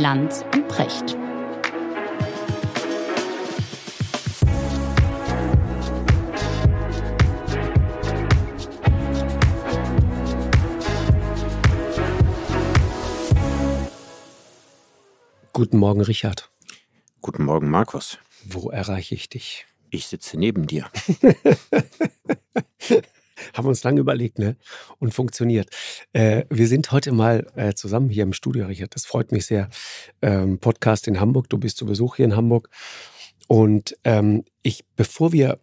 Lanz und Precht. Guten Morgen, Richard. Guten Morgen, Markus. Wo erreiche ich dich? Ich sitze neben dir. Haben uns lange überlegt, ne? Und funktioniert. Äh, wir sind heute mal äh, zusammen hier im Studio, Richard. Das freut mich sehr. Ähm, Podcast in Hamburg. Du bist zu Besuch hier in Hamburg. Und ähm, ich, bevor wir,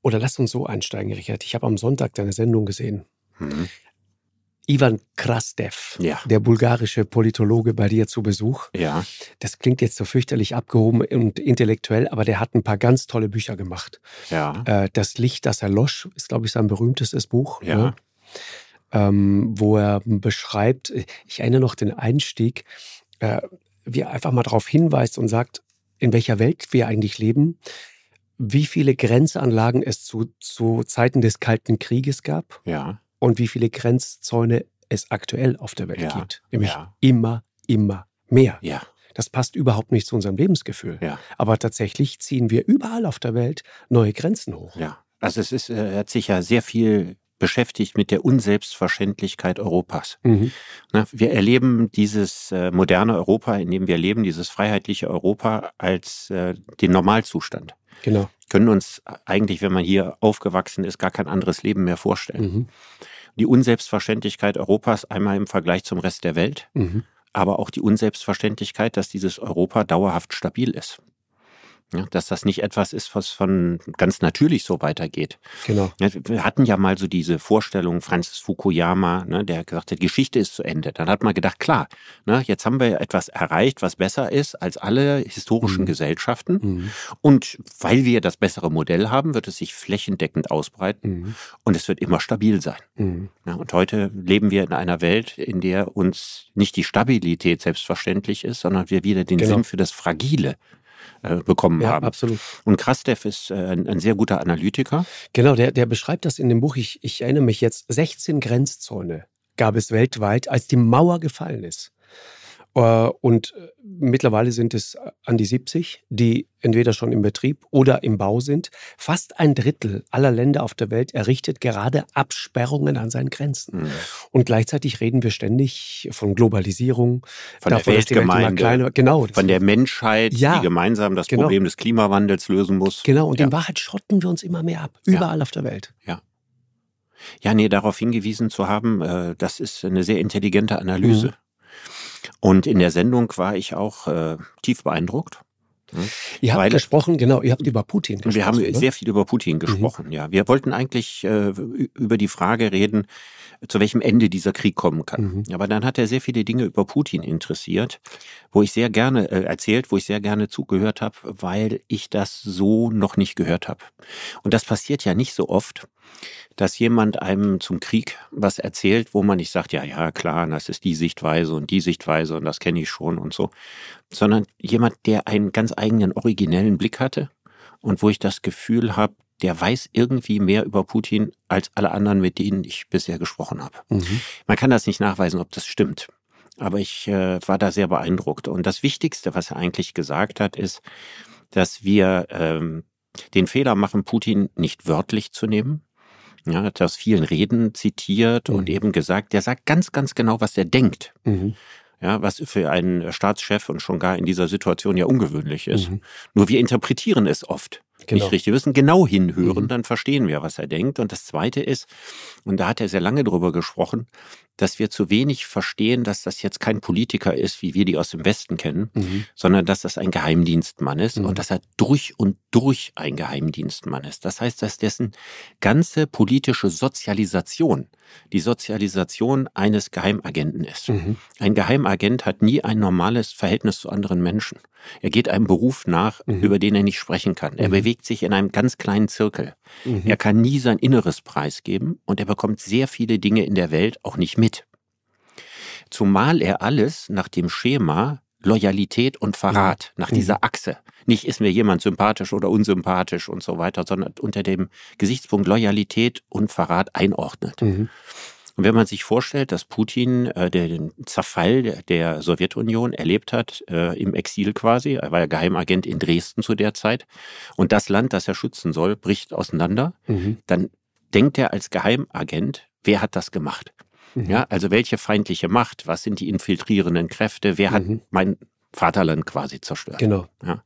oder lass uns so einsteigen, Richard. Ich habe am Sonntag deine Sendung gesehen. Mhm. Ivan Krastev, Ja. der bulgarische Politologe, bei dir zu Besuch. Ja, Das klingt jetzt so fürchterlich abgehoben und intellektuell, aber der hat ein paar ganz tolle Bücher gemacht. ja, Äh, das Licht, das erlosch, ist, glaube ich, sein berühmtestes Buch. Ja. Ne? Ähm, wo er beschreibt, ich erinnere noch den Einstieg, äh, wie er einfach mal darauf hinweist und sagt, in welcher Welt wir eigentlich leben, wie viele Grenzanlagen es zu, zu Zeiten des Kalten Krieges gab ja, und wie viele Grenzzäune es aktuell auf der Welt Ja, gibt. Nämlich ja. immer, immer mehr. ja, Das passt überhaupt nicht zu unserem Lebensgefühl. Aber tatsächlich ziehen wir überall auf der Welt neue Grenzen hoch. ja. Also es ist, äh, hat sich ja sehr viel beschäftigt mit der Unselbstverständlichkeit Europas. Mhm. Ne, Wir erleben dieses äh, moderne Europa, in dem wir leben, dieses freiheitliche Europa als äh, den Normalzustand. Genau. Können uns eigentlich, wenn man hier aufgewachsen ist, gar kein anderes Leben mehr vorstellen. Mhm. Die Unselbstverständlichkeit Europas einmal im Vergleich zum Rest der Welt, Mhm. aber auch die Unselbstverständlichkeit, dass dieses Europa dauerhaft stabil ist. Ja, dass das nicht etwas ist, was von ganz natürlich so weitergeht. Genau. Wir hatten ja mal so diese Vorstellung, Francis Fukuyama, ne, der gesagt hat, Geschichte ist zu Ende. Dann hat man gedacht, klar, ne, jetzt haben wir etwas erreicht, was besser ist als alle historischen Mhm. Gesellschaften. Mhm. Und weil wir das bessere Modell haben, wird es sich flächendeckend ausbreiten Mhm. und es wird immer stabil sein. Mhm. Ja, und heute leben wir in einer Welt, in der uns nicht die Stabilität selbstverständlich ist, sondern wir wieder den Genau. Sinn für das Fragile äh, bekommen Ja, haben. absolut. Und Krastev ist äh, ein, ein sehr guter Analytiker. Genau, der, der beschreibt das in dem Buch. Ich, ich erinnere mich jetzt, 16 Grenzzäune gab es weltweit, als die Mauer gefallen ist. Äh, Und äh, mittlerweile sind es an die 70, die entweder schon im Betrieb oder im Bau sind. Fast ein Drittel aller Länder auf der Welt errichtet gerade Absperrungen an seinen Grenzen. Mhm. Und gleichzeitig reden wir ständig von Globalisierung, Von der davon, immer Weltgemeinde, kleiner, genau, von der Menschheit, Ja, die gemeinsam das genau. Problem des Klimawandels lösen muss. Genau, und ja. in Wahrheit schotten wir uns immer mehr ab, überall auf der Welt. Ja, nee, darauf hingewiesen zu haben, äh, das ist eine sehr intelligente Analyse. Und in der Sendung war ich auch äh, tief beeindruckt. Ihr habt Weil- gesprochen, genau, ihr habt über Putin gesprochen. Wir haben ne? sehr viel über Putin gesprochen, ja. Wir wollten eigentlich äh, über die Frage reden, zu welchem Ende dieser Krieg kommen kann. Mhm. Aber dann hat er sehr viele Dinge über Putin interessiert, wo ich sehr gerne äh, erzählt, wo ich sehr gerne zugehört habe, weil ich das so noch nicht gehört habe. Und das passiert ja nicht so oft, dass jemand einem zum Krieg was erzählt, wo man nicht sagt, ja, ja, klar, das ist die Sichtweise und die Sichtweise und das kenne ich schon und so, sondern jemand, der einen ganz eigenen originellen Blick hatte und wo ich das Gefühl habe, der weiß irgendwie mehr über Putin als alle anderen, mit denen ich bisher gesprochen habe. Mhm. Man kann das nicht nachweisen, ob das stimmt. Aber ich äh, war da sehr beeindruckt. Und das Wichtigste, was er eigentlich gesagt hat, ist, dass wir ähm, den Fehler machen, Putin nicht wörtlich zu nehmen. Ja, er hat aus vielen Reden zitiert und Mhm. eben gesagt, der sagt ganz, ganz genau, was er denkt. Mhm. Ja, was für einen Staatschef und schon gar in dieser Situation ja ungewöhnlich ist. Mhm. Nur wir interpretieren es oft Genau. nicht richtig. Wir müssen genau hinhören, Mhm. dann verstehen wir, was er denkt. Und das Zweite ist, und da hat er sehr lange drüber gesprochen, dass wir zu wenig verstehen, dass das jetzt kein Politiker ist, wie wir die aus dem Westen kennen, Mhm. sondern dass das ein Geheimdienstmann ist Mhm. und dass er durch und durch ein Geheimdienstmann ist. Das heißt, dass dessen ganze politische Sozialisation die Sozialisation eines Geheimagenten ist. Mhm. Ein Geheimagent hat nie ein normales Verhältnis zu anderen Menschen. Er geht einem Beruf nach, Mhm. über den er nicht sprechen kann. Er Mhm. bewegt sich in einem ganz kleinen Zirkel. Mhm. Er kann nie sein Inneres preisgeben und er bekommt sehr viele Dinge in der Welt auch nicht mit. Zumal er alles nach dem Schema Loyalität und Verrat, nach Mhm. dieser Achse. Nicht ist mir jemand sympathisch oder unsympathisch und so weiter, sondern unter dem Gesichtspunkt Loyalität und Verrat einordnet. Mhm. Und wenn man sich vorstellt, dass Putin äh, den Zerfall der Sowjetunion erlebt hat, äh, im Exil quasi, er war ja Geheimagent in Dresden zu der Zeit, und das Land, das er schützen soll, bricht auseinander, mhm. dann denkt er als Geheimagent, wer hat das gemacht? Mhm. Ja, also welche feindliche Macht, was sind die infiltrierenden Kräfte, wer hat mhm. mein Vaterland quasi zerstört? Genau. Ja.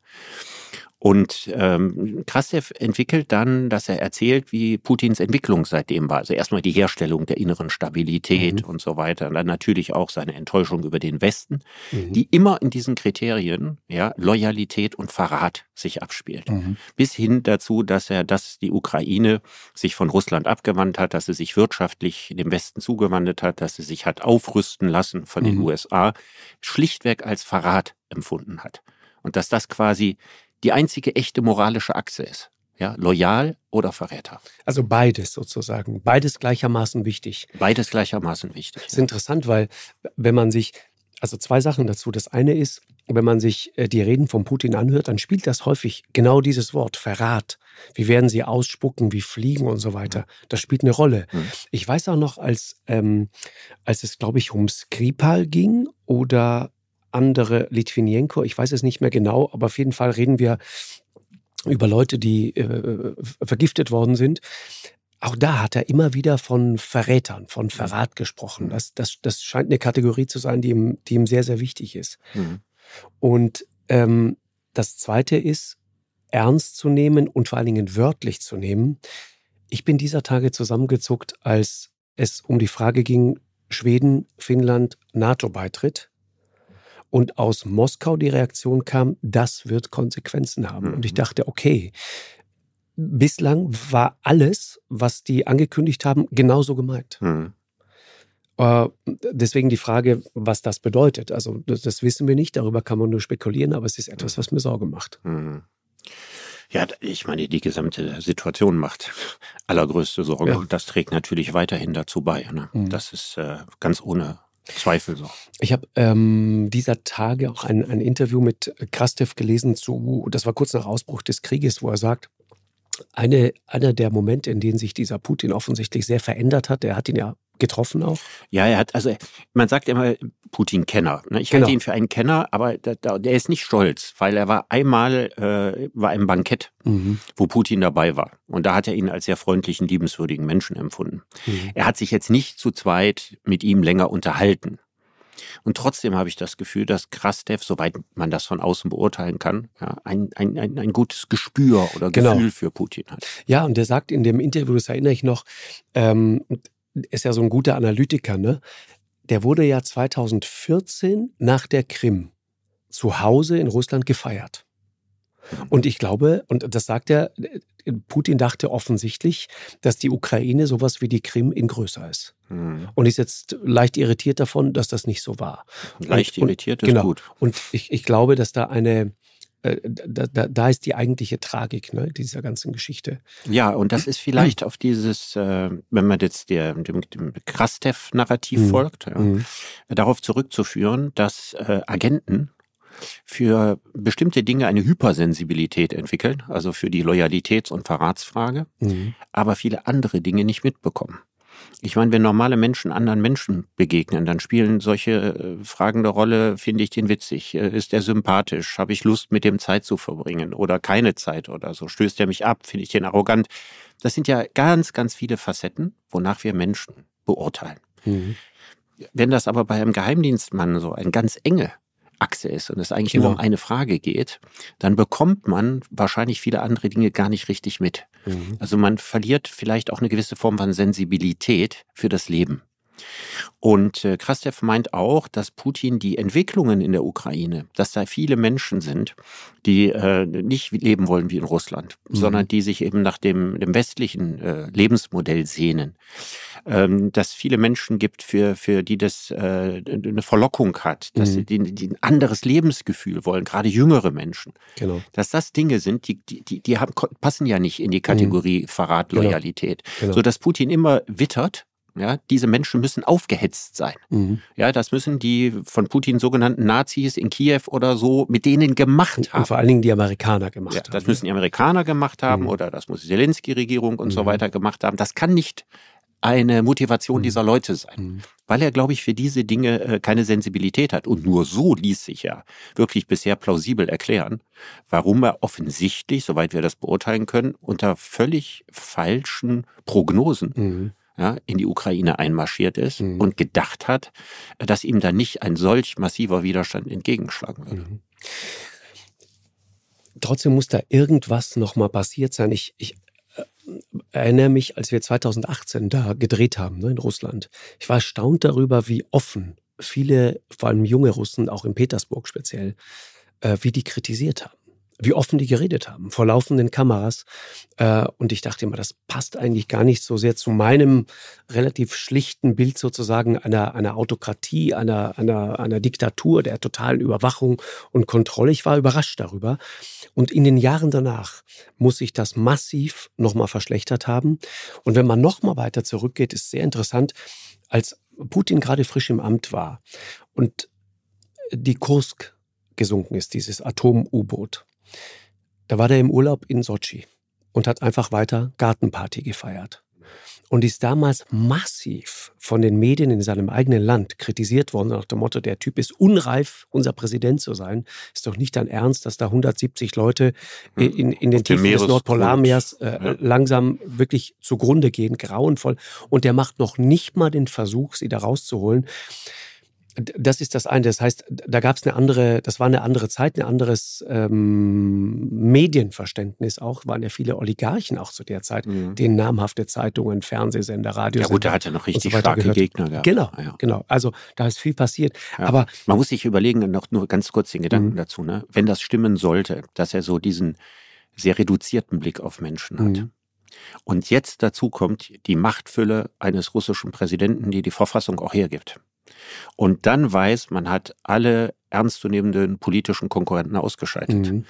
Und ähm, Krastev entwickelt dann, dass er erzählt, wie Putins Entwicklung seitdem war. Also erstmal die Herstellung der inneren Stabilität mhm. und so weiter. Und dann natürlich auch seine Enttäuschung über den Westen, mhm. die immer in diesen Kriterien, ja, Loyalität und Verrat sich abspielt. Mhm. Bis hin dazu, dass er, dass die Ukraine sich von Russland abgewandt hat, dass sie sich wirtschaftlich dem Westen zugewandt hat, dass sie sich hat aufrüsten lassen von den mhm. USA, schlichtweg als Verrat empfunden hat. Und dass das quasi die einzige echte moralische Achse ist. Ja, loyal oder Verräter. Also beides sozusagen. Beides gleichermaßen wichtig. Beides gleichermaßen wichtig. Das ist ja. interessant, weil wenn man sich, also zwei Sachen dazu. Das eine ist, wenn man sich äh, die Reden von Putin anhört, dann spielt das häufig genau dieses Wort, Verrat. Wie werden sie ausspucken, wie fliegen und so weiter. Das spielt eine Rolle. Mhm. Ich weiß auch noch, als, ähm, als es, glaube ich, um Skripal ging oder andere Litvinenko, ich weiß es nicht mehr genau, aber auf jeden Fall reden wir über Leute, die äh, vergiftet worden sind. Auch da hat er immer wieder von Verrätern, von Verrat gesprochen. Mhm. Das, das, das scheint eine Kategorie zu sein, die ihm, die ihm sehr, sehr wichtig ist. Mhm. Und ähm, das Zweite ist, ernst zu nehmen und vor allen Dingen wörtlich zu nehmen. Ich bin dieser Tage zusammengezuckt, als es um die Frage ging, Schweden, Finnland, NATO-Beitritt und aus Moskau die Reaktion kam, das wird Konsequenzen haben. Mhm. Und ich mhm. dachte, okay, bislang war alles, was die angekündigt haben, genauso gemeint. Mhm. Äh, deswegen die Frage, was das bedeutet. Also das, das, wissen wir nicht, darüber kann man nur spekulieren, aber es ist etwas, was mir Sorge macht. Mhm. Ja, ich meine, die gesamte Situation macht allergrößte Sorge. Ja. Das trägt natürlich weiterhin dazu bei. Ne? Mhm. Das ist äh, ganz ohne Zweifel so. Ich habe ähm, dieser Tage auch ein, ein Interview mit Krastev gelesen zu, das war kurz nach Ausbruch des Krieges, wo er sagt, eine, einer der Momente, in denen sich dieser Putin offensichtlich sehr verändert hat, der hat ihn ja getroffen auch? Ja, er hat, also man sagt immer Putin-Kenner. Ne? Ich genau. halte ihn für einen Kenner, aber der, der, ist nicht stolz, weil er war einmal äh, war im Bankett, mhm. wo Putin dabei war. Und da hat er ihn als sehr freundlichen, liebenswürdigen Menschen empfunden. Mhm. Er hat sich jetzt nicht zu zweit mit ihm länger unterhalten. Und trotzdem habe ich das Gefühl, dass Krastev, soweit man das von außen beurteilen kann, ja, ein, ein, ein, ein gutes Gespür oder genau. Gefühl für Putin hat. Ja, und der sagt in dem Interview, das erinnere ich noch, ähm, ist ja so ein guter Analytiker, ne? Der wurde ja 2014 nach der Krim zu Hause in Russland gefeiert. Und ich glaube, und das sagt er, Putin dachte offensichtlich, dass die Ukraine sowas wie die Krim in größer ist. Mhm. Und ist jetzt leicht irritiert davon, dass das nicht so war. Leicht und, irritiert ist genau. gut. Und ich, ich glaube, dass da eine, da, da, da, ist die eigentliche Tragik ne, dieser ganzen Geschichte. Ja, und das ist vielleicht auf dieses, äh, wenn man jetzt der, dem, dem Krastev-Narrativ mhm. folgt, ja, mhm. darauf zurückzuführen, dass äh, Agenten für bestimmte Dinge eine Hypersensibilität entwickeln, also für die Loyalitäts- und Verratsfrage, mhm. aber viele andere Dinge nicht mitbekommen. Ich meine, wenn normale Menschen anderen Menschen begegnen, dann spielen solche äh, Fragen eine Rolle, finde ich den witzig, äh, ist er sympathisch, habe ich Lust mit dem Zeit zu verbringen oder keine Zeit oder so, stößt er mich ab, finde ich den arrogant. Das sind ja ganz, ganz viele Facetten, wonach wir Menschen beurteilen. Mhm. Wenn das aber bei einem Geheimdienstmann so eine ganz enge Achse ist und es eigentlich genau. nur um eine Frage geht, dann bekommt man wahrscheinlich viele andere Dinge gar nicht richtig mit. Mhm. Also man verliert vielleicht auch eine gewisse Form von Sensibilität für das Leben. Und äh, Krastev meint auch, dass Putin die Entwicklungen in der Ukraine, dass da viele Menschen sind, die äh, nicht leben wollen wie in Russland, mhm. sondern die sich eben nach dem, dem westlichen äh, Lebensmodell sehnen. Ähm, dass viele Menschen gibt, für, für die das äh, eine Verlockung hat, dass mhm. sie die, die ein anderes Lebensgefühl wollen, gerade jüngere Menschen. Genau. Dass das Dinge sind, die, die, die, haben, passen ja nicht in die Kategorie mhm. Verrat, genau. Loyalität. Genau. Genau. So dass Putin immer wittert, ja, diese Menschen müssen aufgehetzt sein. Mhm. Ja, das müssen die von Putin sogenannten Nazis in Kiew oder so mit denen gemacht haben. Und vor allen Dingen die Amerikaner gemacht ja, haben. Das müssen die Amerikaner gemacht haben mhm. oder das muss die Zelensky-Regierung und mhm. so weiter gemacht haben. Das kann nicht eine Motivation mhm. dieser Leute sein. Mhm. Weil er, glaube ich, für diese Dinge äh, keine Sensibilität hat. Und nur so ließ sich ja wirklich bisher plausibel erklären, warum er offensichtlich, soweit wir das beurteilen können, unter völlig falschen Prognosen mhm. Ja, in die Ukraine einmarschiert ist mhm. und gedacht hat, dass ihm da nicht ein solch massiver Widerstand entgegenschlagen würde. Mhm. Trotzdem muss da irgendwas nochmal passiert sein. Ich, ich erinnere mich, als wir 2018 da gedreht haben ne, in Russland. Ich war erstaunt darüber, wie offen viele, vor allem junge Russen, auch in Petersburg speziell, äh, wie die kritisiert haben wie offen die geredet haben, vor laufenden Kameras. Äh, und ich dachte immer, das passt eigentlich gar nicht so sehr zu meinem relativ schlichten Bild sozusagen einer, einer Autokratie, einer, einer, einer Diktatur, der totalen Überwachung und Kontrolle. Ich war überrascht darüber. Und in den Jahren danach muss sich das massiv nochmal verschlechtert haben. Und wenn man nochmal weiter zurückgeht, ist sehr interessant, als Putin gerade frisch im Amt war und die Kursk gesunken ist, dieses Atom-U-Boot. Da war der im Urlaub in Sochi und hat einfach weiter Gartenparty gefeiert. Und ist damals massiv von den Medien in seinem eigenen Land kritisiert worden nach dem Motto, der Typ ist unreif, unser Präsident zu sein. Ist doch nicht dein Ernst, dass da 170 Leute hm. in, in den Tiefen des Nordpolarmeers äh, ja. langsam wirklich zugrunde gehen, grauenvoll. Und der macht noch nicht mal den Versuch, sie da rauszuholen das ist das eine. Das heißt, da gab es eine andere, das war eine andere Zeit, ein anderes ähm, Medienverständnis auch. Waren ja viele Oligarchen auch zu der Zeit, mhm. denen namhafte Zeitungen, Fernsehsender, Radios. Ja gut, da hat er noch richtig so starke gehört. Gegner gehabt. Genau, ja. genau. Also da ist viel passiert. Ja. Aber man muss sich überlegen, noch nur ganz kurz den Gedanken mhm. dazu, ne? wenn das stimmen sollte, dass er so diesen sehr reduzierten Blick auf Menschen hat. Mhm. Und jetzt dazu kommt die Machtfülle eines russischen Präsidenten, die die Verfassung auch hergibt und dann weiß, man hat alle ernstzunehmenden politischen Konkurrenten ausgeschaltet. Mhm.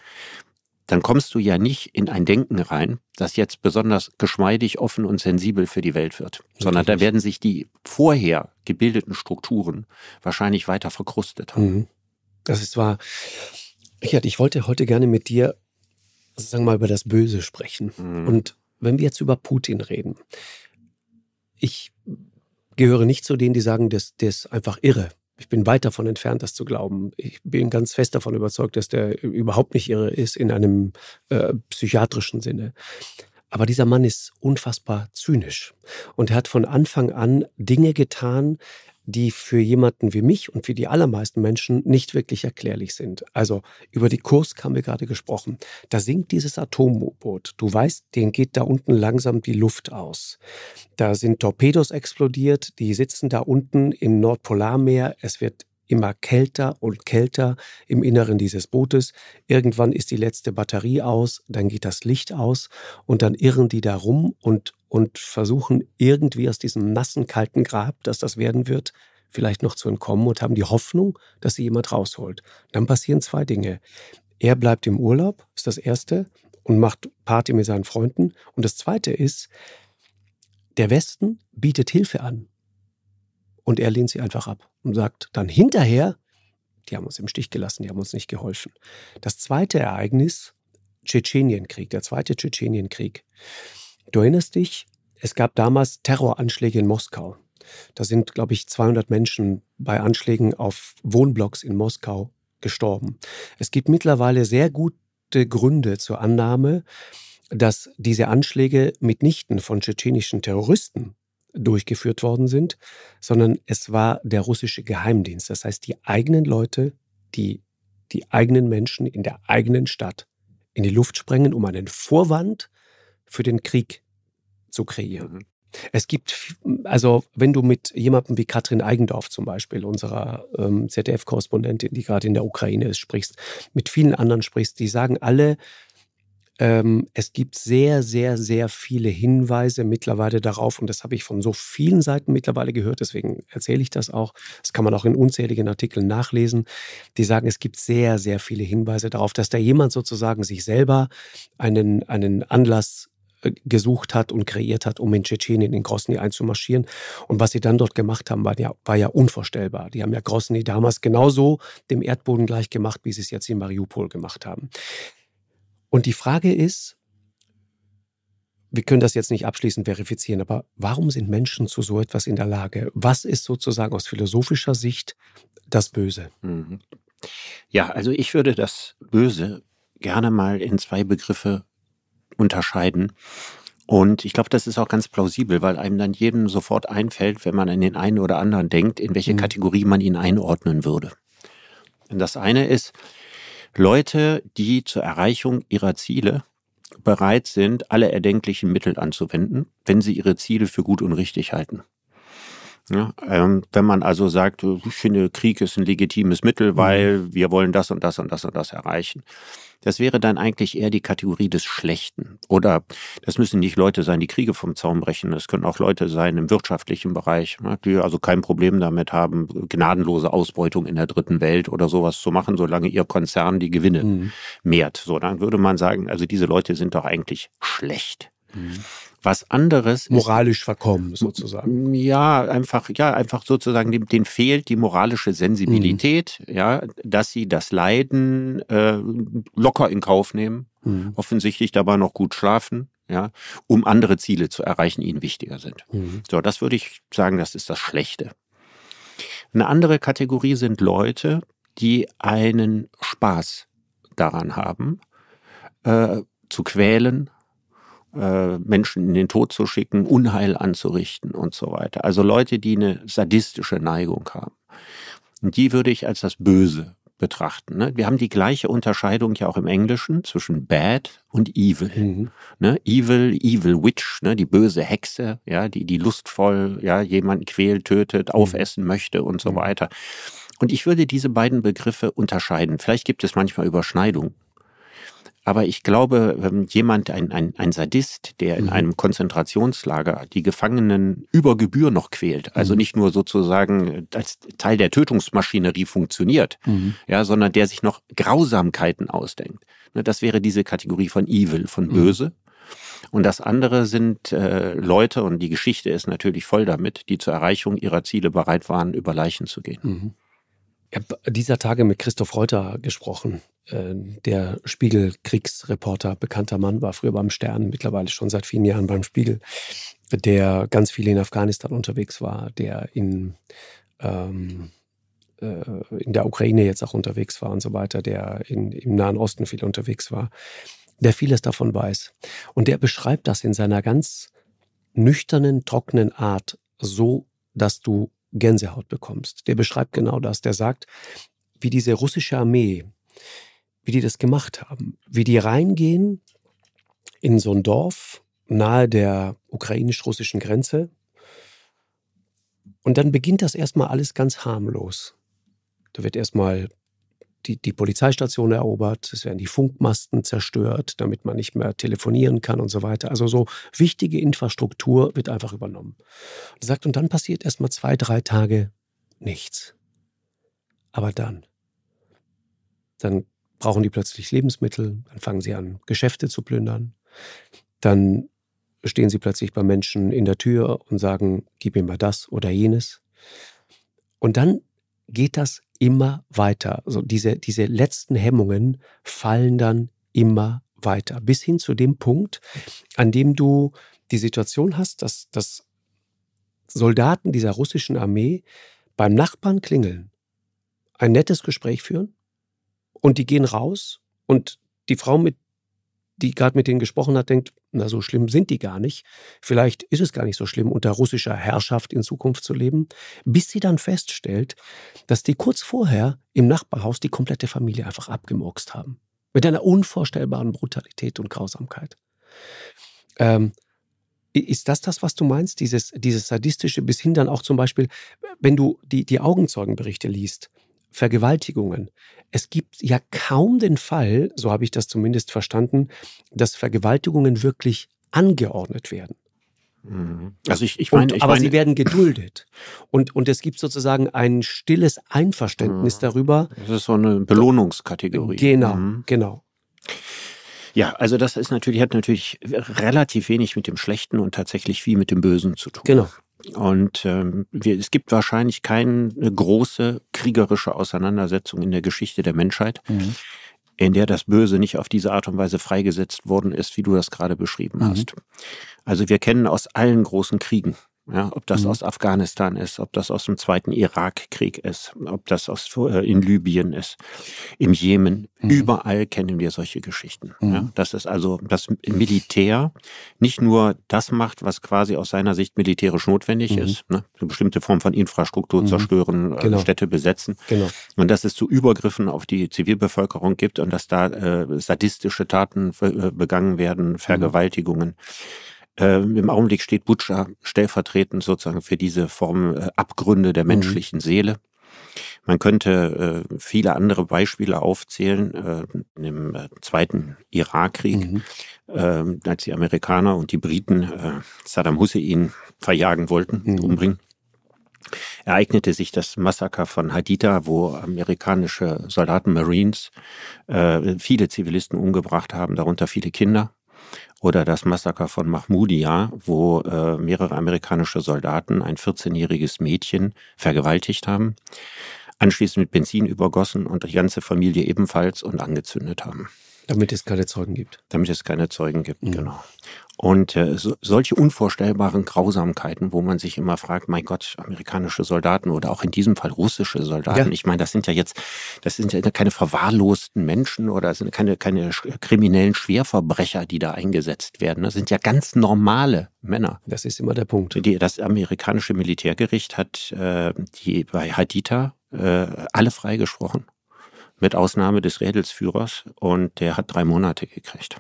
Dann kommst du ja nicht in ein Denken rein, das jetzt besonders geschmeidig, offen und sensibel für die Welt wird, sondern da werden sich die vorher gebildeten Strukturen wahrscheinlich weiter verkrustet haben. Mhm. Das ist wahr. Richard, ich wollte heute gerne mit dir, sagen wir mal, über das Böse sprechen. Mhm. Und wenn wir jetzt über Putin reden, ich gehöre nicht zu denen, die sagen, das, das ist einfach irre. Ich bin weit davon entfernt, das zu glauben. Ich bin ganz fest davon überzeugt, dass der überhaupt nicht irre ist in einem äh, psychiatrischen Sinne. Aber dieser Mann ist unfassbar zynisch und er hat von Anfang an Dinge getan, die für jemanden wie mich und für die allermeisten Menschen nicht wirklich erklärlich sind. Also über die Kurs haben wir gerade gesprochen. Da sinkt dieses Atomboot. Du weißt, den geht da unten langsam die Luft aus. Da sind Torpedos explodiert, die sitzen da unten im Nordpolarmeer. Es wird immer kälter und kälter im Inneren dieses Bootes. Irgendwann ist die letzte Batterie aus, dann geht das Licht aus und dann irren die da rum und, und versuchen irgendwie aus diesem nassen, kalten Grab, das das werden wird, vielleicht noch zu entkommen und haben die Hoffnung, dass sie jemand rausholt. Dann passieren zwei Dinge. Er bleibt im Urlaub, ist das Erste, und macht Party mit seinen Freunden. Und das Zweite ist, der Westen bietet Hilfe an. Und er lehnt sie einfach ab und sagt dann hinterher, die haben uns im Stich gelassen, die haben uns nicht geholfen. Das zweite Ereignis, Tschetschenienkrieg, der zweite Tschetschenienkrieg. Du erinnerst dich, es gab damals Terroranschläge in Moskau. Da sind, glaube ich, 200 Menschen bei Anschlägen auf Wohnblocks in Moskau gestorben. Es gibt mittlerweile sehr gute Gründe zur Annahme, dass diese Anschläge mitnichten von tschetschenischen Terroristen durchgeführt worden sind, sondern es war der russische Geheimdienst. Das heißt, die eigenen Leute, die die eigenen Menschen in der eigenen Stadt in die Luft sprengen, um einen Vorwand für den Krieg zu kreieren. Mhm. Es gibt, also wenn du mit jemandem wie Katrin Eigendorf zum Beispiel, unserer ähm, ZDF-Korrespondentin, die gerade in der Ukraine ist, sprichst, mit vielen anderen sprichst, die sagen alle, ähm, es gibt sehr, sehr, sehr viele Hinweise mittlerweile darauf, und das habe ich von so vielen Seiten mittlerweile gehört, deswegen erzähle ich das auch. Das kann man auch in unzähligen Artikeln nachlesen. Die sagen, es gibt sehr, sehr viele Hinweise darauf, dass da jemand sozusagen sich selber einen, einen Anlass gesucht hat und kreiert hat, um in Tschetschenien, in Grosny einzumarschieren. Und was sie dann dort gemacht haben, war ja, war ja unvorstellbar. Die haben ja Grosny damals genauso dem Erdboden gleich gemacht, wie sie es jetzt in Mariupol gemacht haben. Und die Frage ist, wir können das jetzt nicht abschließend verifizieren, aber warum sind Menschen zu so etwas in der Lage? Was ist sozusagen aus philosophischer Sicht das Böse? Mhm. Ja, also ich würde das Böse gerne mal in zwei Begriffe unterscheiden. Und ich glaube, das ist auch ganz plausibel, weil einem dann jedem sofort einfällt, wenn man an den einen oder anderen denkt, in welche mhm. Kategorie man ihn einordnen würde. Und das eine ist Leute, die zur Erreichung ihrer Ziele bereit sind, alle erdenklichen Mittel anzuwenden, wenn sie ihre Ziele für gut und richtig halten. Ja, ähm, wenn man also sagt, ich finde, Krieg ist ein legitimes Mittel, weil mhm. wir wollen das und das und das und das erreichen. Das wäre dann eigentlich eher die Kategorie des Schlechten. Oder das müssen nicht Leute sein, die Kriege vom Zaun brechen. Es können auch Leute sein im wirtschaftlichen Bereich, ne, die also kein Problem damit haben, gnadenlose Ausbeutung in der dritten Welt oder sowas zu machen, solange ihr Konzern die Gewinne mhm. mehrt. So, dann würde man sagen, also diese Leute sind doch eigentlich schlecht. Mhm. Was anderes moralisch ist, verkommen sozusagen. Ja, einfach ja, einfach sozusagen dem, denen fehlt die moralische Sensibilität, mhm. ja, dass sie das Leiden äh, locker in Kauf nehmen, mhm. offensichtlich dabei noch gut schlafen, ja, um andere Ziele zu erreichen, ihnen wichtiger sind. Mhm. So, das würde ich sagen, das ist das Schlechte. Eine andere Kategorie sind Leute, die einen Spaß daran haben, äh, zu quälen, äh, Menschen in den Tod zu schicken, Unheil anzurichten und so weiter. Also Leute, die eine sadistische Neigung haben. Und die würde ich als das Böse betrachten. Ne? Wir haben die gleiche Unterscheidung ja auch im Englischen zwischen bad und evil. Mhm. Ne? Evil, evil witch, ne? die böse Hexe, ja, die, die lustvoll, ja, jemanden quält, tötet, mhm. aufessen möchte und so mhm. weiter. Und ich würde diese beiden Begriffe unterscheiden. Vielleicht gibt es manchmal Überschneidungen. Aber ich glaube, jemand, ein, ein, ein Sadist, der in mhm. einem Konzentrationslager die Gefangenen über Gebühr noch quält, also mhm. nicht nur sozusagen als Teil der Tötungsmaschinerie funktioniert, mhm. ja, sondern der sich noch Grausamkeiten ausdenkt. Ne, das wäre diese Kategorie von Evil, von mhm. Böse. Und das andere sind äh, Leute, und die Geschichte ist natürlich voll damit, die zur Erreichung ihrer Ziele bereit waren, über Leichen zu gehen. Mhm. Ich habe dieser Tage mit Christoph Reuter gesprochen. Äh, der Spiegelkriegsreporter, bekannter Mann, war früher beim Stern, mittlerweile schon seit vielen Jahren beim Spiegel, der ganz viel in Afghanistan unterwegs war, der in, ähm, äh, in der Ukraine jetzt auch unterwegs war und so weiter, der in, im Nahen Osten viel unterwegs war, der vieles davon weiß. Und der beschreibt das in seiner ganz nüchternen, trockenen Art so, dass du Gänsehaut bekommst. Der beschreibt genau das. Der sagt, wie diese russische Armee wie die das gemacht haben. Wie die reingehen in so ein Dorf nahe der ukrainisch-russischen Grenze. Und dann beginnt das erstmal alles ganz harmlos. Da wird erstmal die, die Polizeistation erobert, es werden die Funkmasten zerstört, damit man nicht mehr telefonieren kann und so weiter. Also so wichtige Infrastruktur wird einfach übernommen. Er sagt, und dann passiert erstmal zwei, drei Tage nichts. Aber dann, dann brauchen die plötzlich Lebensmittel, dann fangen sie an, Geschäfte zu plündern. Dann stehen sie plötzlich bei Menschen in der Tür und sagen, gib mir mal das oder jenes. Und dann geht das immer weiter. Also diese, diese letzten Hemmungen fallen dann immer weiter, bis hin zu dem Punkt, an dem du die Situation hast, dass, dass Soldaten dieser russischen Armee beim Nachbarn klingeln, ein nettes Gespräch führen und die gehen raus und die Frau, mit, die gerade mit denen gesprochen hat, denkt, na, so schlimm sind die gar nicht. Vielleicht ist es gar nicht so schlimm, unter russischer Herrschaft in Zukunft zu leben, bis sie dann feststellt, dass die kurz vorher im Nachbarhaus die komplette Familie einfach abgemurkst haben. Mit einer unvorstellbaren Brutalität und Grausamkeit. Ähm, ist das das, was du meinst? Dieses, dieses sadistische, bis hin dann auch zum Beispiel, wenn du die, die Augenzeugenberichte liest, Vergewaltigungen. Es gibt ja kaum den Fall, so habe ich das zumindest verstanden, dass Vergewaltigungen wirklich angeordnet werden. Mhm. Also ich, ich meine, und, aber meine, sie werden geduldet. Und, und es gibt sozusagen ein stilles Einverständnis mhm. darüber. Das ist so eine Belohnungskategorie. Genau, mhm. genau. Ja, also das ist natürlich, hat natürlich relativ wenig mit dem Schlechten und tatsächlich viel mit dem Bösen zu tun. Genau. Und ähm, wir, es gibt wahrscheinlich keine große kriegerische Auseinandersetzung in der Geschichte der Menschheit, mhm. in der das Böse nicht auf diese Art und Weise freigesetzt worden ist, wie du das gerade beschrieben Mhm. hast. Also wir kennen aus allen großen Kriegen, ja, ob das Mhm. aus Afghanistan ist, ob das aus dem zweiten Irakkrieg ist, ob das aus äh, in Libyen ist, im Jemen, Mhm. überall kennen wir solche Geschichten. Mhm. Ja. Das ist also das Militär nicht nur das macht, was quasi aus seiner Sicht militärisch notwendig Mhm. ist, ne, eine bestimmte Form von Infrastruktur Mhm. zerstören, äh, Genau. Städte besetzen, Genau. und dass es zu Übergriffen auf die Zivilbevölkerung gibt und dass da äh, sadistische Taten äh, begangen werden, Vergewaltigungen. Äh, Im Augenblick steht Butcher stellvertretend sozusagen für diese Form äh, Abgründe der menschlichen Seele. Man könnte äh, viele andere Beispiele aufzählen. Äh, Im äh, zweiten Irakkrieg, Mhm. äh, als die Amerikaner und die Briten äh, Saddam Hussein verjagen wollten, Mhm. umbringen, ereignete sich das Massaker von Haditha, wo amerikanische Soldaten, Marines, äh, viele Zivilisten umgebracht haben, darunter viele Kinder. Oder das Massaker von Mahmudia, wo äh, mehrere amerikanische Soldaten ein 14-jähriges Mädchen vergewaltigt haben, anschließend mit Benzin übergossen und die ganze Familie ebenfalls und angezündet haben Damit es keine Zeugen gibt. damit es keine Zeugen gibt, Mhm. genau. Und äh, so, solche unvorstellbaren Grausamkeiten, wo man sich immer fragt, mein Gott, amerikanische Soldaten oder auch in diesem Fall russische Soldaten. Ja. Ich meine, das sind ja jetzt, das sind ja keine verwahrlosten Menschen oder sind keine, keine kriminellen Schwerverbrecher, die da eingesetzt werden. Das sind ja ganz normale Männer. Das ist immer der Punkt. Die, das amerikanische Militärgericht hat äh, die bei Haditha äh, alle freigesprochen, mit Ausnahme des Rädelsführers, und der hat drei Monate gekriegt.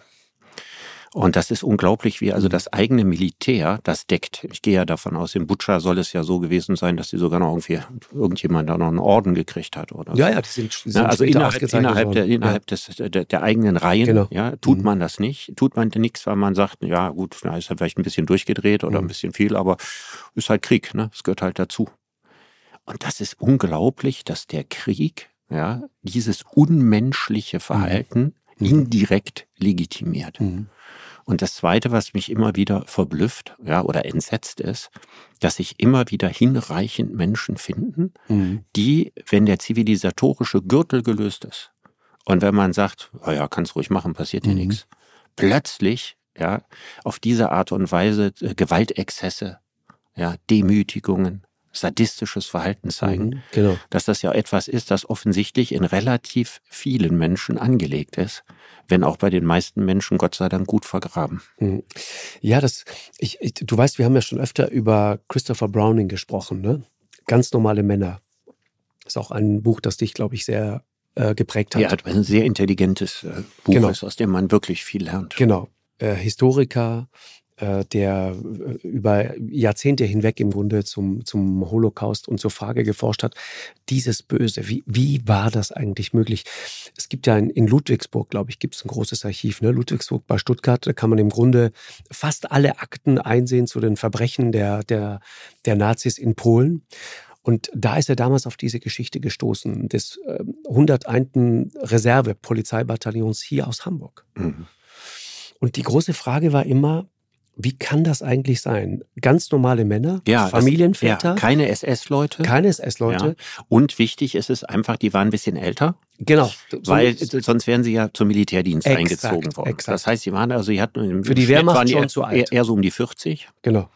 Und das ist unglaublich, wie also das eigene Militär das deckt. Ich gehe ja davon aus, in Butcher soll es ja so gewesen sein, dass sie sogar noch irgendwie irgendjemand da noch einen Orden gekriegt hat oder so. Ja, ja, die sind, die sind Ja, also innerhalb, innerhalb, der, innerhalb des, der, der eigenen Reihen Genau. ja, tut Mhm. man das nicht. Tut man nichts, weil man sagt, ja gut, na, ist ja vielleicht ein bisschen durchgedreht oder Mhm. ein bisschen viel, aber ist halt Krieg, ne? Es gehört halt dazu. Und das ist unglaublich, dass der Krieg ja dieses unmenschliche Verhalten Mhm. indirekt legitimiert. Mhm. Und das Zweite, was mich immer wieder verblüfft ja, oder entsetzt ist, dass sich immer wieder hinreichend Menschen finden, Mhm. die, wenn der zivilisatorische Gürtel gelöst ist und wenn man sagt, oh ja, kannst ruhig machen, passiert dir Mhm. nichts, plötzlich ja auf diese Art und Weise äh, Gewaltexzesse, ja Demütigungen, sadistisches Verhalten zeigen, Mhm. Genau. dass das ja etwas ist, das offensichtlich in relativ vielen Menschen angelegt ist, wenn auch bei den meisten Menschen Gott sei Dank gut vergraben. Mhm. Ja, das, ich, ich, du weißt, wir haben ja schon öfter über Christopher Browning gesprochen, ne? Ganz normale Männer. Ist auch ein Buch, das dich, glaube ich, sehr äh, geprägt hat. Ja, ein sehr intelligentes äh, Buch Genau. ist, aus dem man wirklich viel lernt. Genau. Äh, Historiker, der äh, über Jahrzehnte hinweg im Grunde zum, zum Holocaust und zur Frage geforscht hat, dieses Böse, wie, wie war das eigentlich möglich? Es gibt ja in, in Ludwigsburg, glaube ich, gibt es ein großes Archiv, ne? Ludwigsburg bei Stuttgart, da kann man im Grunde fast alle Akten einsehen zu den Verbrechen der, der, der Nazis in Polen. Und da ist er damals auf diese Geschichte gestoßen, des äh, 101. Reserve-Polizeibataillons hier aus Hamburg. Mhm. Und die große Frage war immer, wie kann das eigentlich sein? Ganz normale Männer, Ja, Familienväter, Ja, keine SS-Leute. keine SS-Leute. Ja. Und wichtig ist es einfach, die waren ein bisschen älter, Genau. So- weil sonst wären sie ja zum Militärdienst Exakt, eingezogen worden. exakt. Das heißt, sie waren also, sie hatten im Für die Wehrmacht waren die schon eher, zu alt. Eher, eher so um die 40 genau,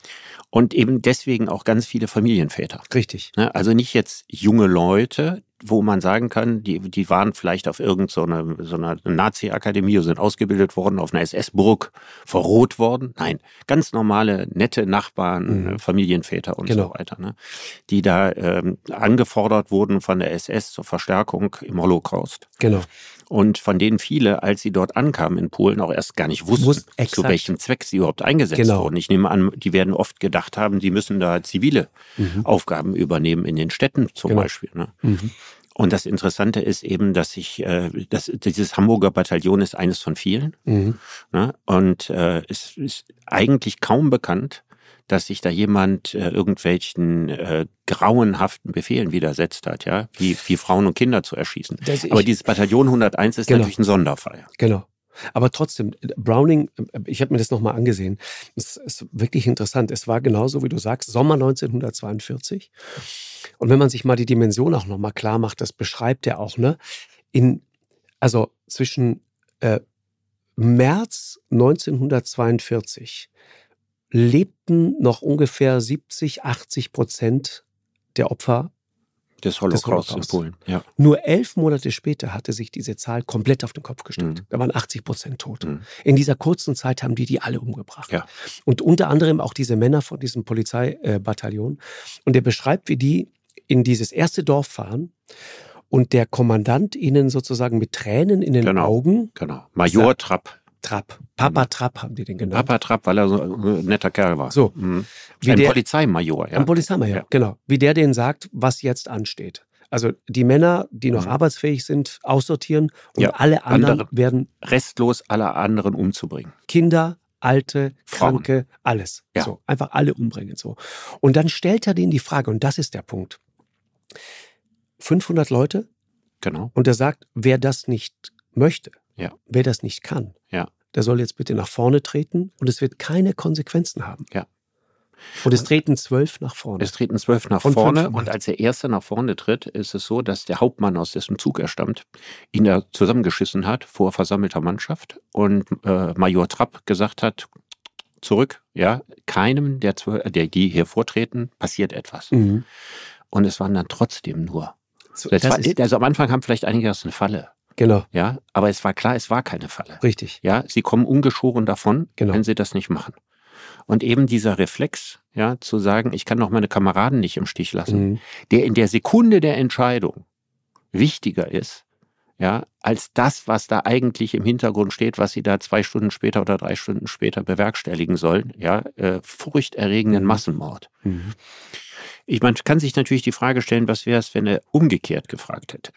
und eben deswegen auch ganz viele Familienväter. richtig. Ne? Also nicht jetzt junge Leute, wo man sagen kann, die, die waren vielleicht auf irgendeiner so einer Nazi-Akademie, sind ausgebildet worden, auf einer SS-Burg verroht worden. Nein, ganz normale, nette Nachbarn, Mhm. äh, Familienväter und Genau. so weiter, ne? die da ähm, angefordert wurden von der SS zur Verstärkung im Holocaust. Genau. Und von denen viele, als sie dort ankamen in Polen, auch erst gar nicht wussten, Wussten- zu welchem Zweck sie überhaupt eingesetzt Genau. wurden. Ich nehme an, die werden oft gedacht haben, die müssen da zivile Mhm. Aufgaben übernehmen in den Städten zum Genau. Beispiel. Ne? Mhm. Und das Interessante ist eben, dass ich, äh, dass dieses Hamburger Bataillon ist eines von vielen. Mhm. Ne? Und äh, es ist eigentlich kaum bekannt, dass sich da jemand äh, irgendwelchen äh, grauenhaften Befehlen widersetzt hat, ja, wie, wie Frauen und Kinder zu erschießen. Das- Aber dieses Bataillon 101 ist Genau. natürlich ein Sonderfall. Genau. Aber trotzdem, Browning, ich habe mir das nochmal angesehen, es ist wirklich interessant. Es war genauso, wie du sagst, Sommer 1942. Und wenn man sich mal die Dimension auch nochmal klar macht, das beschreibt er auch, ne? In Also zwischen äh, März 1942 lebten noch ungefähr 70, 80 Prozent der Opfer des Holocaust, Holocaust. in Polen. Ja. Nur elf Monate später hatte sich diese Zahl komplett auf den Kopf gestellt. Mhm. Da waren 80 Prozent tot. Mhm. In dieser kurzen Zeit haben die die alle umgebracht. Ja. Und unter anderem auch diese Männer von diesem Polizeibataillon. Und er beschreibt, wie die in dieses erste Dorf fahren und der Kommandant ihnen sozusagen mit Tränen in den Genau. Augen, Genau. Major Trapp. Trapp, Papa Trapp haben die den genannt. Papa Trapp, weil er so ein netter Kerl war. So. Mhm. Wie Ein der- Polizeimajor, ja. Ein Polizeimajor, Ja. genau. Wie der denen sagt, was jetzt ansteht. Also die Männer, die noch Mhm. arbeitsfähig sind, aussortieren und Ja, alle anderen andere. werden Restlos alle anderen umzubringen. Kinder, Alte, Frauen. Kranke, alles. Ja. So, einfach alle umbringen. So. Und dann stellt er denen die Frage, und das ist der Punkt. 500 Leute Genau. und er sagt, wer das nicht möchte, Ja. wer das nicht kann, Ja. der soll jetzt bitte nach vorne treten und es wird keine Konsequenzen haben. Ja. Und es treten zwölf nach vorne. Es treten zwölf nach Von vorne 500. und als der Erste nach vorne tritt, ist es so, dass der Hauptmann, aus dessen Zug er stammt, ihn da zusammengeschissen hat vor versammelter Mannschaft und äh, Major Trapp gesagt hat, zurück, ja, keinem der, zwölf, der die hier vortreten, passiert etwas. Mhm. Und es waren dann trotzdem nur. So, Das das war, also am Anfang haben vielleicht einige das eine Falle, genau, ja, aber es war klar, es war keine Falle. richtig. Ja, sie kommen ungeschoren davon, Genau. wenn sie das nicht machen. Und eben dieser Reflex, ja, zu sagen, ich kann doch meine Kameraden nicht im Stich lassen, Mhm. der in der Sekunde der Entscheidung wichtiger ist, ja, als das, was da eigentlich im Hintergrund steht, was sie da zwei Stunden später oder drei Stunden später bewerkstelligen sollen, ja, äh, furchterregenden Mhm. Massenmord. Mhm. Ich, man kann sich natürlich die Frage stellen, was wäre es, wenn er umgekehrt gefragt hätte.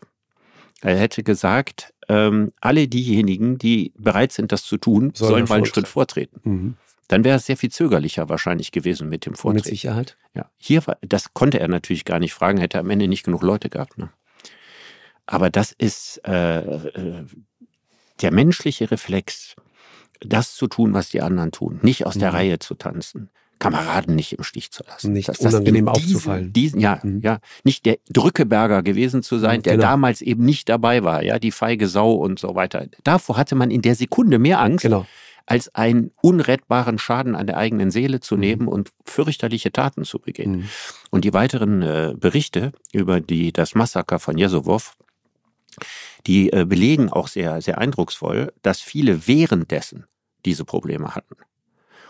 Er hätte gesagt, ähm, alle diejenigen, die bereit sind, das zu tun, Sollen sollen mal einen. Schritt vortreten. Mhm. Dann wäre es sehr viel zögerlicher wahrscheinlich gewesen mit dem Mit Vortreten. Sicherheit. Ja, hier war, das konnte er natürlich gar nicht fragen, hätte am Ende nicht genug Leute gehabt. Ne? Aber das ist äh, äh, der menschliche Reflex, das zu tun, was die anderen tun, nicht aus der Mhm. Reihe zu tanzen, Kameraden nicht im Stich zu lassen. Nicht Dass das unangenehm diesen- aufzufallen. Diesen, ja, Mhm. ja, nicht der Drückeberger gewesen zu sein, der genau. damals eben nicht dabei war, ja, die feige Sau und so weiter. Davor hatte man in der Sekunde mehr Angst, Genau. als einen unrettbaren Schaden an der eigenen Seele zu Mhm. nehmen und fürchterliche Taten zu begehen. Mhm. Und die weiteren äh, Berichte über die, das Massaker von Jesowow, die äh, belegen auch sehr, sehr eindrucksvoll, dass viele währenddessen diese Probleme hatten.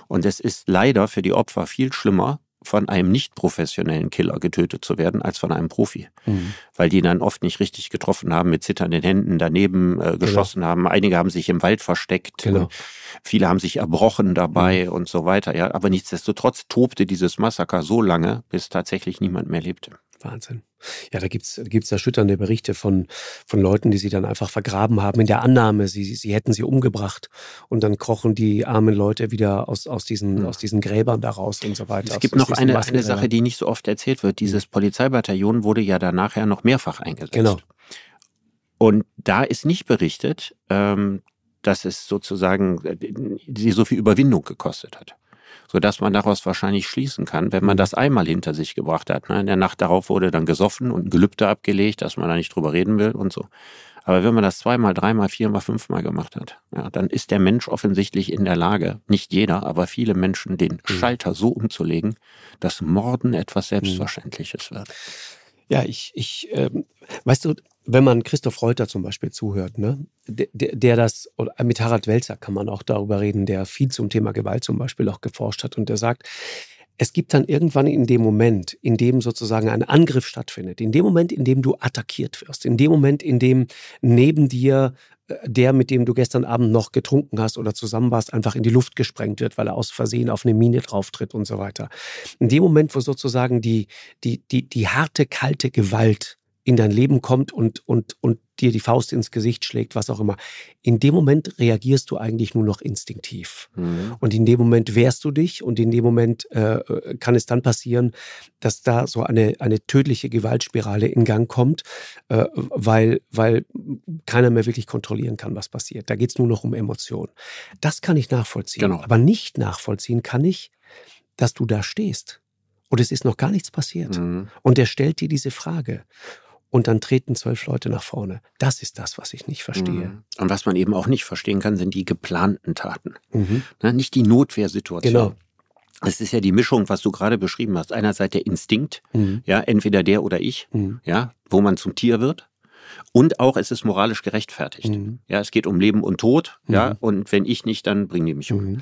Und es ist leider für die Opfer viel schlimmer, von einem nicht professionellen Killer getötet zu werden, als von einem Profi. Mhm. Weil die dann oft nicht richtig getroffen haben, mit zitternden Händen daneben äh, geschossen haben. Einige haben sich im Wald versteckt. Genau. Viele haben sich erbrochen dabei und so weiter. Ja, aber nichtsdestotrotz tobte dieses Massaker so lange, bis tatsächlich niemand mehr lebte. Wahnsinn. Ja, da gibt's gibt's erschütternde Berichte von, von Leuten, die sie dann einfach vergraben haben, in der Annahme, sie, sie hätten sie umgebracht. Und dann krochen die armen Leute wieder aus, aus, diesen, Ja. aus diesen Gräbern da raus und so weiter. Es gibt noch eine, eine. Sache, die nicht so oft erzählt wird. Dieses Polizeibataillon wurde ja dann nachher noch mehrfach eingesetzt. Genau. Und da ist nicht berichtet, ähm, dass es sozusagen äh, sie so viel Überwindung gekostet hat. Sodass man daraus wahrscheinlich schließen kann, wenn man Mhm. das einmal hinter sich gebracht hat. Ne? In der Nacht darauf wurde dann gesoffen und ein Gelübde abgelegt, dass man da nicht drüber reden will und so. Aber wenn man das zweimal, dreimal, viermal, fünfmal gemacht hat, ja, dann ist der Mensch offensichtlich in der Lage, nicht jeder, aber viele Menschen, den Schalter so umzulegen, dass Morden etwas Selbstverständliches wird. Ja, ich, ich, ähm, weißt du, wenn man Christoph Reuter zum Beispiel zuhört, ne, der, der das, oder mit Harald Welzer kann man auch darüber reden, der viel zum Thema Gewalt zum Beispiel auch geforscht hat und der sagt, es gibt dann irgendwann in dem Moment, in dem sozusagen ein Angriff stattfindet, in dem Moment, in dem du attackiert wirst, in dem Moment, in dem neben dir äh, der, mit dem du gestern Abend noch getrunken hast oder zusammen warst, einfach in die Luft gesprengt wird, weil er aus Versehen auf eine Mine drauftritt und so weiter. In dem Moment, wo sozusagen die, die, die, die harte, kalte Gewalt in dein Leben kommt und, und, und dir die Faust ins Gesicht schlägt, was auch immer. In dem Moment reagierst du eigentlich nur noch instinktiv. Mhm. Und in dem Moment wehrst du dich und in dem Moment äh, kann es dann passieren, dass da so eine, eine tödliche Gewaltspirale in Gang kommt, äh, weil, weil keiner mehr wirklich kontrollieren kann, was passiert. Da geht es nur noch um Emotionen. Das kann ich nachvollziehen. Genau. Aber nicht nachvollziehen kann ich, dass du da stehst. Und es ist noch gar nichts passiert. Mhm. Und er stellt dir diese Frage. Und dann treten zwölf Leute nach vorne. Das ist das, was ich nicht verstehe. Mhm. Und was man eben auch nicht verstehen kann, sind die geplanten Taten. Mhm. Ne, nicht die Notwehrsituation. Genau. Es ist ja die Mischung, was du gerade beschrieben hast. Einerseits der Instinkt, mhm. ja, entweder der oder ich, mhm. ja, wo man zum Tier wird. Und auch es ist moralisch gerechtfertigt. Mhm. Ja, es geht um Leben und Tod, ja, mhm. und wenn ich nicht, dann bringen die mich um.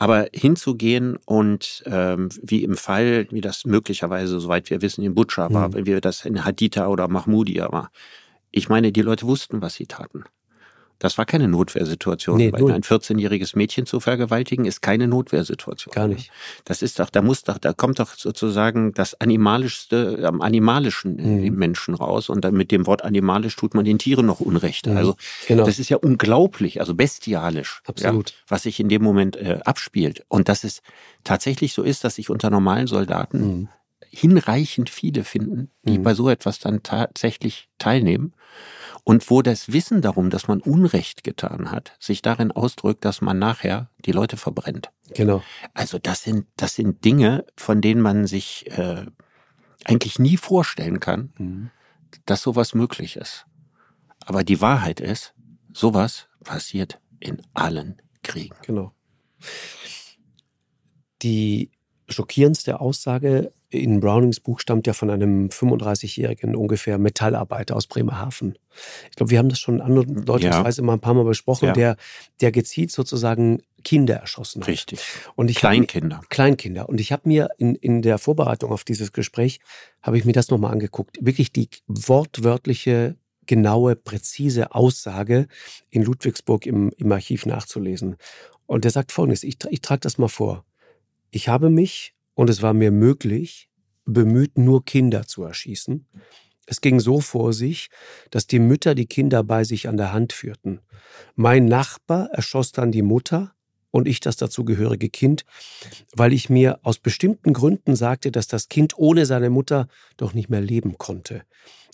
Aber hinzugehen und ähm, wie im Fall, wie das möglicherweise, soweit wir wissen, in Butcher war, mhm. wie das in Haditha oder Mahmudia war. Ich meine, die Leute wussten, was sie taten. Das war keine Notwehrsituation. Nee, weil ein 14-jähriges Mädchen zu vergewaltigen ist keine Notwehrsituation. Gar nicht. Das ist doch, da muss doch, da kommt doch sozusagen das Animalischste am Animalischen mhm. im Menschen raus. Und dann mit dem Wort animalisch tut man den Tieren noch Unrecht. Mhm. Also genau. das ist ja unglaublich, also bestialisch. Ja, was sich in dem Moment äh, abspielt. Und dass es tatsächlich so ist, dass sich unter normalen Soldaten mhm. hinreichend viele finden, die mhm. bei so etwas dann tatsächlich teilnehmen. Und wo das Wissen darum, dass man Unrecht getan hat, sich darin ausdrückt, dass man nachher die Leute verbrennt. Genau. Also das sind, das sind Dinge, von denen man sich äh, eigentlich nie vorstellen kann, mhm. dass sowas möglich ist. Aber die Wahrheit ist, sowas passiert in allen Kriegen. Genau. Die schockierendste Aussage in Brownings Buch stammt ja von einem 35-jährigen ungefähr Metallarbeiter aus Bremerhaven. Ich glaube, wir haben das schon andeutungsweise ja. mal ein paar Mal besprochen, ja. der, der gezielt sozusagen Kinder erschossen hat. Richtig. Und ich Kleinkinder. Mir, Kleinkinder. Und ich habe mir in, in der Vorbereitung auf dieses Gespräch, habe ich mir das nochmal angeguckt. Wirklich die wortwörtliche, genaue, präzise Aussage in Ludwigsburg im, im Archiv nachzulesen. Und der sagt folgendes, ich, ich trage das mal vor. Ich habe mich und es war mir möglich, bemüht, nur Kinder zu erschießen. Es ging so vor sich, dass die Mütter die Kinder bei sich an der Hand führten. Mein Nachbar erschoss dann die Mutter und ich das dazugehörige Kind, weil ich mir aus bestimmten Gründen sagte, dass das Kind ohne seine Mutter doch nicht mehr leben konnte.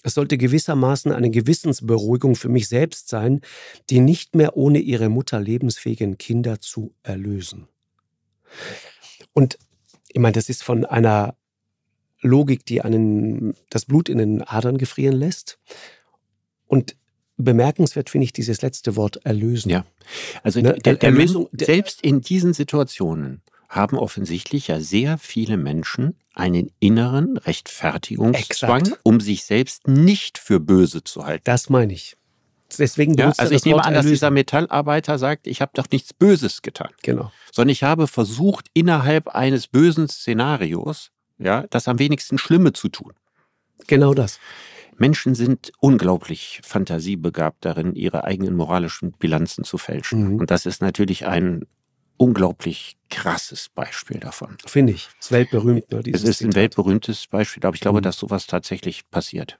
Es sollte gewissermaßen eine Gewissensberuhigung für mich selbst sein, die nicht mehr ohne ihre Mutter lebensfähigen Kinder zu erlösen. Und ich meine, das ist von einer Logik, die einen das Blut in den Adern gefrieren lässt. Und bemerkenswert finde ich dieses letzte Wort erlösen. Ja, also ne? der, der Erlösung, selbst in diesen Situationen haben offensichtlich ja sehr viele Menschen einen inneren Rechtfertigungszwang, Exakt. um sich selbst nicht für böse zu halten. Das meine ich. Deswegen ja, also ich nehme Wort an, dass dieser Metallarbeiter sagt, ich habe doch nichts Böses getan. Genau. Sondern ich habe versucht, innerhalb eines bösen Szenarios, ja, das am wenigsten Schlimme zu tun. Genau das. Menschen sind unglaublich fantasiebegabt darin, ihre eigenen moralischen Bilanzen zu fälschen. Mhm. Und das ist natürlich ein unglaublich krasses Beispiel davon. Finde ich. Es ist weltberühmt. Ne, es ist ein weltberühmtes Beispiel, aber ich glaube, mhm. dass sowas tatsächlich passiert.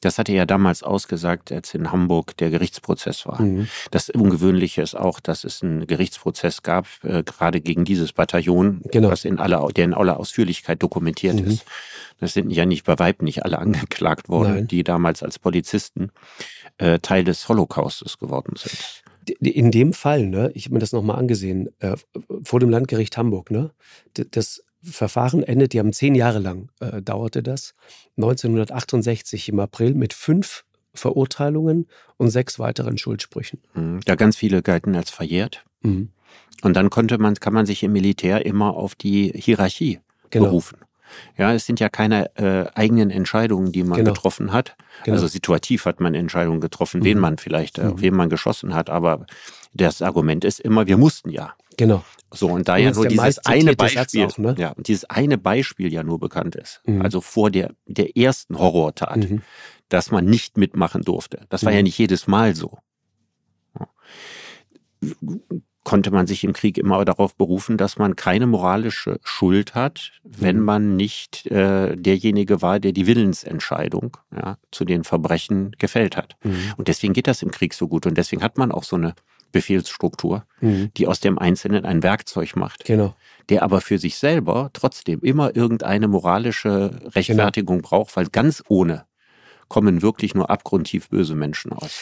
Das hatte er ja damals ausgesagt, als in Hamburg der Gerichtsprozess war. Mhm. Das Ungewöhnliche ist auch, dass es einen Gerichtsprozess gab, äh, gerade gegen dieses Bataillon, genau. was in aller, der in aller Ausführlichkeit dokumentiert mhm. ist. Das sind ja nicht bei Weib nicht alle angeklagt worden, Nein. die damals als Polizisten äh, Teil des Holocaustes geworden sind in dem Fall, ne, ich habe mir das nochmal angesehen, äh, vor dem Landgericht Hamburg, ne, das Verfahren endet, die haben zehn Jahre lang äh, dauerte das, 1968 im April mit fünf Verurteilungen und sechs weiteren Schuldsprüchen. Mhm. Ja, ganz viele galten als verjährt. Mhm. Und dann konnte man, kann man sich im Militär immer auf die Hierarchie genau. berufen. Ja, es sind ja keine äh, eigenen Entscheidungen, die man genau. getroffen hat. Genau. Also situativ hat man Entscheidungen getroffen, mhm. wen man vielleicht, äh, mhm. wen man geschossen hat. Aber das Argument ist immer, wir mussten ja. Genau. So, und da ja nur dieses eine Beispiel, auch, ne? ja, dieses eine Beispiel ja nur bekannt ist, mhm. also vor der, der ersten Horrortat, mhm. dass man nicht mitmachen durfte. Das war ja mhm. nicht jedes Mal so konnte man sich im Krieg immer darauf berufen, dass man keine moralische Schuld hat, wenn mhm. man nicht äh, derjenige war, der die Willensentscheidung ja, zu den Verbrechen gefällt hat. Mhm. Und deswegen geht das im Krieg so gut und deswegen hat man auch so eine Befehlsstruktur, mhm. die aus dem Einzelnen ein Werkzeug macht, genau. der aber für sich selber trotzdem immer irgendeine moralische Rechtfertigung genau. braucht, weil ganz ohne kommen wirklich nur abgrundtief böse Menschen aus.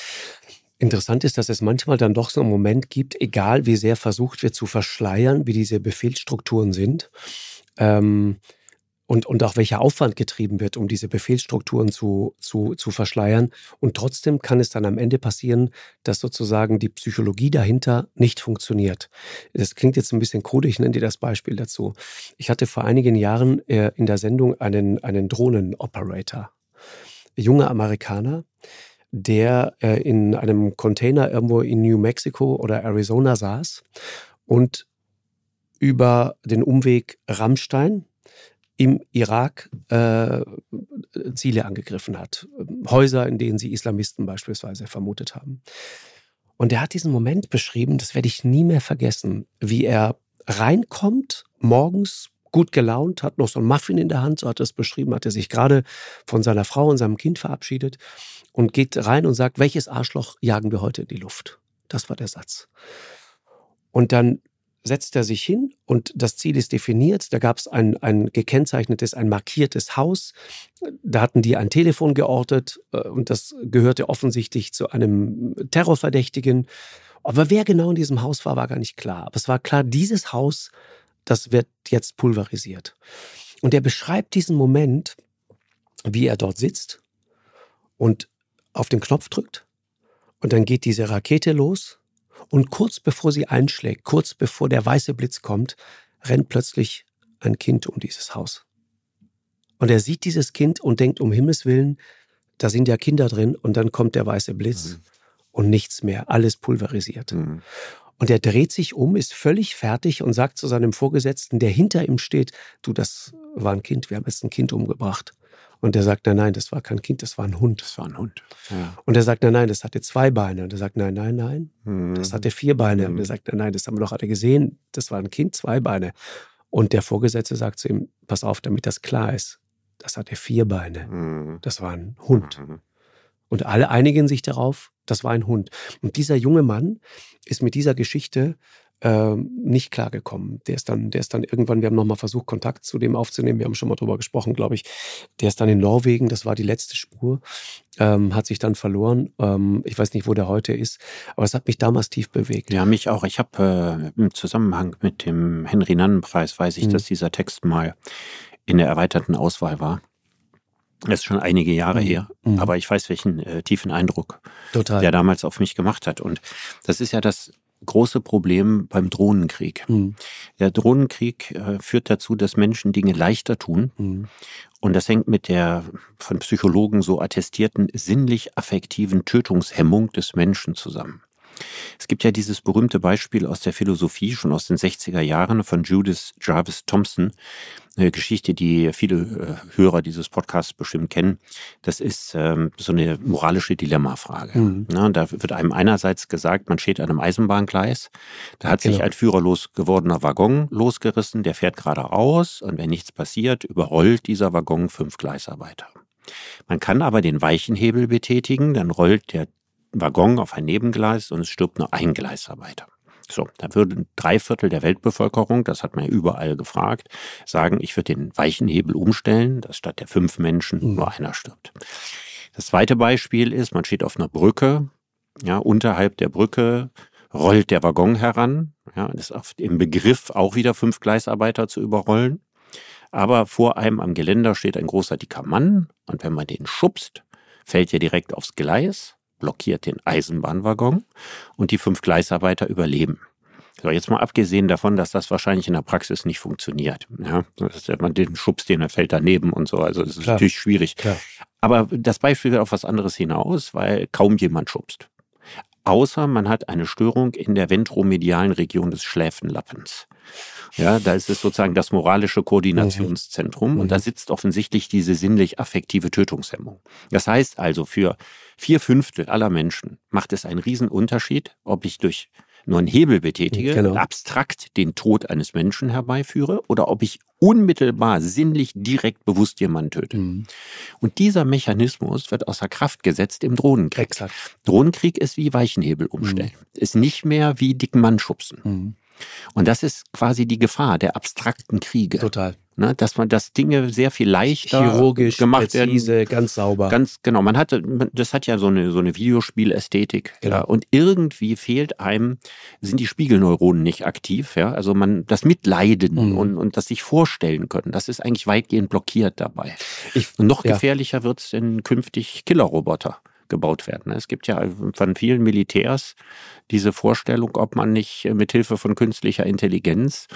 Interessant ist, dass es manchmal dann doch so einen Moment gibt, egal wie sehr versucht wird zu verschleiern, wie diese Befehlsstrukturen sind, ähm, und, und auch welcher Aufwand getrieben wird, um diese Befehlsstrukturen zu, zu, zu verschleiern. Und trotzdem kann es dann am Ende passieren, dass sozusagen die Psychologie dahinter nicht funktioniert. Das klingt jetzt ein bisschen krude, ich nenne dir das Beispiel dazu. Ich hatte vor einigen Jahren äh, in der Sendung einen, einen Drohnenoperator, junger Amerikaner, der äh, in einem Container irgendwo in New Mexico oder Arizona saß und über den Umweg Rammstein, im Irak äh, Ziele angegriffen hat. Häuser, in denen sie Islamisten beispielsweise vermutet haben. Und er hat diesen Moment beschrieben, das werde ich nie mehr vergessen, wie er reinkommt, morgens gut gelaunt, hat noch so ein Muffin in der Hand, so hat er es beschrieben, hat er sich gerade von seiner Frau und seinem Kind verabschiedet und geht rein und sagt, welches Arschloch jagen wir heute in die Luft? Das war der Satz. Und dann setzt er sich hin und das Ziel ist definiert. Da gab es ein, ein gekennzeichnetes, ein markiertes Haus. Da hatten die ein Telefon geortet äh, und das gehörte offensichtlich zu einem Terrorverdächtigen. Aber wer genau in diesem Haus war, war gar nicht klar. Aber es war klar, dieses Haus, das wird jetzt pulverisiert. Und er beschreibt diesen Moment, wie er dort sitzt und auf den Knopf drückt. Und dann geht diese Rakete los und kurz bevor sie einschlägt, kurz bevor der weiße Blitz kommt, rennt plötzlich ein Kind um dieses Haus. Und er sieht dieses Kind und denkt, um Himmels Willen, da sind ja Kinder drin und dann kommt der weiße Blitz mhm. und nichts mehr, alles pulverisiert. Mhm. Und er dreht sich um, ist völlig fertig und sagt zu seinem Vorgesetzten, der hinter ihm steht, du, das war ein Kind, wir haben jetzt ein Kind umgebracht. Und der sagt, nein, nein, das war kein Kind, das war ein Hund. Das war ein Hund. Ja. Und er sagt, nein, nein, das hatte zwei Beine. Und er sagt, nein, nein, nein, mhm. das hatte vier Beine. Mhm. Und er hm. sagt, nein, nein, das haben wir doch alle gesehen. Das war ein Kind, zwei Beine. Und der Vorgesetzte sagt zu ihm, pass auf, damit das klar ist, das hatte vier Beine. Mhm. Das war ein Hund. Mhm. Und alle einigen sich darauf, das war ein Hund. Und dieser junge Mann ist mit dieser Geschichte ähm, nicht klargekommen. Der ist dann, der ist dann irgendwann, wir haben nochmal versucht, Kontakt zu dem aufzunehmen. Wir haben schon mal drüber gesprochen, glaube ich. Der ist dann in Norwegen, das war die letzte Spur, ähm, hat sich dann verloren. Ähm, ich weiß nicht, wo der heute ist, aber es hat mich damals tief bewegt. Ja, mich auch. Ich habe äh, im Zusammenhang mit dem Henry-Nannen-Preis, weiß ich, mhm. dass dieser Text mal in der erweiterten Auswahl war. Das ist schon einige Jahre mhm. her, mhm. aber ich weiß, welchen äh, tiefen Eindruck Total. der damals auf mich gemacht hat. Und das ist ja das große Problem beim Drohnenkrieg. Mhm. Der Drohnenkrieg äh, führt dazu, dass Menschen Dinge leichter tun. Mhm. Und das hängt mit der von Psychologen so attestierten sinnlich-affektiven Tötungshemmung des Menschen zusammen. Es gibt ja dieses berühmte Beispiel aus der Philosophie, schon aus den 60er Jahren, von Judith Jarvis Thompson, eine Geschichte, die viele äh, Hörer dieses Podcasts bestimmt kennen. Das ist ähm, so eine moralische Dilemmafrage. Mhm. Da wird einem einerseits gesagt, man steht an einem Eisenbahngleis, da hat genau. sich ein führerlos gewordener Waggon losgerissen, der fährt geradeaus und wenn nichts passiert, überrollt dieser Waggon fünf Gleisarbeiter. Man kann aber den Weichenhebel betätigen, dann rollt der Waggon auf ein Nebengleis und es stirbt nur ein Gleisarbeiter. So, da würden drei Viertel der Weltbevölkerung, das hat man ja überall gefragt, sagen, ich würde den Weichenhebel umstellen, dass statt der fünf Menschen mhm. nur einer stirbt. Das zweite Beispiel ist, man steht auf einer Brücke, ja, unterhalb der Brücke rollt der Waggon heran, ja, ist im Begriff auch wieder fünf Gleisarbeiter zu überrollen. Aber vor einem am Geländer steht ein großer dicker Mann und wenn man den schubst, fällt er direkt aufs Gleis blockiert den Eisenbahnwaggon und die fünf Gleisarbeiter überleben. So, jetzt mal abgesehen davon, dass das wahrscheinlich in der Praxis nicht funktioniert. Ja, man den schubst, den er fällt daneben und so. Also das ist Klar. natürlich schwierig. Klar. Aber das Beispiel wird auf was anderes hinaus, weil kaum jemand schubst. Außer man hat eine Störung in der ventromedialen Region des Schläfenlappens. Ja, da ist es sozusagen das moralische Koordinationszentrum mhm. und da mhm. sitzt offensichtlich diese sinnlich-affektive Tötungshemmung. Das heißt also, für vier Fünftel aller Menschen macht es einen riesen Unterschied, ob ich durch nur einen Hebel betätige, genau. abstrakt den Tod eines Menschen herbeiführe oder ob ich unmittelbar, sinnlich, direkt, bewusst jemanden töte. Mhm. Und dieser Mechanismus wird außer Kraft gesetzt im Drohnenkrieg. Exakt. Drohnenkrieg ist wie Weichenhebel umstellen. Mhm. Ist nicht mehr wie dicken Mann schubsen. Mhm. Und das ist quasi die Gefahr der abstrakten Kriege. Total. Ne, dass man das Dinge sehr viel leichter Chirurgisch, gemacht präzise, werden. ganz sauber. Ganz genau. Man hatte, das hat ja so eine, so eine Videospielästhetik. Genau. Ja, und irgendwie fehlt einem, sind die Spiegelneuronen nicht aktiv. Ja, also man, das Mitleiden Mhm. und, und das sich vorstellen können, das ist eigentlich weitgehend blockiert dabei. Ich- und noch ja. gefährlicher wird es, wenn künftig Killerroboter gebaut werden. Es gibt ja von vielen Militärs diese Vorstellung, ob man nicht äh, mit Hilfe von künstlicher Intelligenz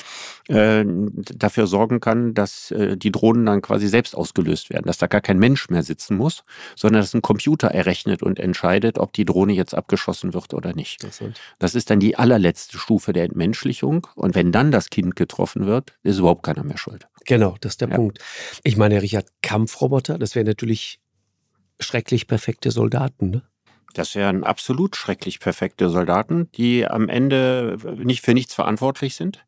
äh, dafür sorgen kann, dass äh, die Drohnen dann quasi selbst ausgelöst werden, dass da gar kein Mensch mehr sitzen muss, sondern dass ein Computer errechnet und entscheidet, ob die Drohne jetzt abgeschossen wird oder nicht. Das ist dann die allerletzte Stufe der Entmenschlichung. Und wenn dann das Kind getroffen wird, ist überhaupt keiner mehr schuld. Genau, das ist der Ja. Punkt. Ich meine, Richard, Kampfroboter, das wären natürlich schrecklich perfekte Soldaten. Ne? Das wären absolut schrecklich perfekte Soldaten, die am Ende nicht für nichts verantwortlich sind.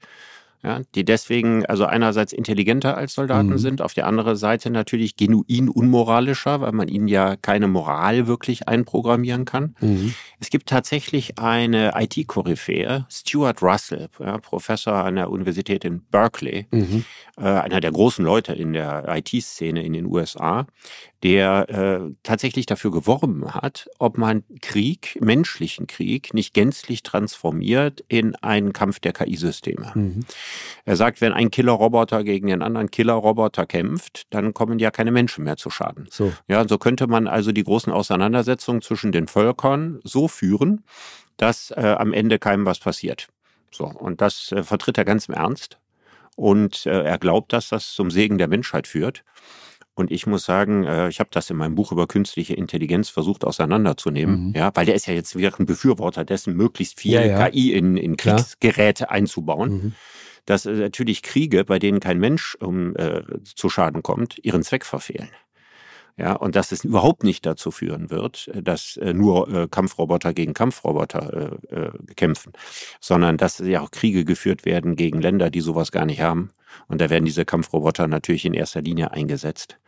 Ja, die deswegen also einerseits intelligenter als Soldaten Mhm. sind, auf der anderen Seite natürlich genuin unmoralischer, weil man ihnen ja keine Moral wirklich einprogrammieren kann. Mhm. Es gibt tatsächlich eine IT-Koryphäe, Stuart Russell, ja, Professor an der Universität in Berkeley, Mhm. äh, einer der großen Leute in der IT-Szene in den USA, der äh, tatsächlich dafür geworben hat, ob man Krieg, menschlichen Krieg, nicht gänzlich transformiert in einen Kampf der KI-Systeme. Mhm. Er sagt, wenn ein Killerroboter gegen den anderen Killerroboter kämpft, dann kommen ja keine Menschen mehr zu Schaden. So. Ja, so könnte man also die großen Auseinandersetzungen zwischen den Völkern so führen, dass äh, am Ende keinem was passiert. So, und das äh, vertritt er ganz im Ernst. Und äh, er glaubt, dass das zum Segen der Menschheit führt. Und ich muss sagen, äh, ich habe das in meinem Buch über künstliche Intelligenz versucht auseinanderzunehmen, Mhm. ja, weil der ist ja jetzt wieder ein Befürworter dessen, möglichst viel Ja, ja. KI in, in Klar. Kriegsgeräte einzubauen Mhm. Dass äh, natürlich Kriege, bei denen kein Mensch um, äh, zu Schaden kommt, ihren Zweck verfehlen. Ja, und dass es überhaupt nicht dazu führen wird, äh, dass äh, nur äh, Kampfroboter gegen Kampfroboter äh, äh, kämpfen, sondern dass ja auch Kriege geführt werden gegen Länder, die sowas gar nicht haben. Und da werden diese Kampfroboter natürlich in erster Linie eingesetzt.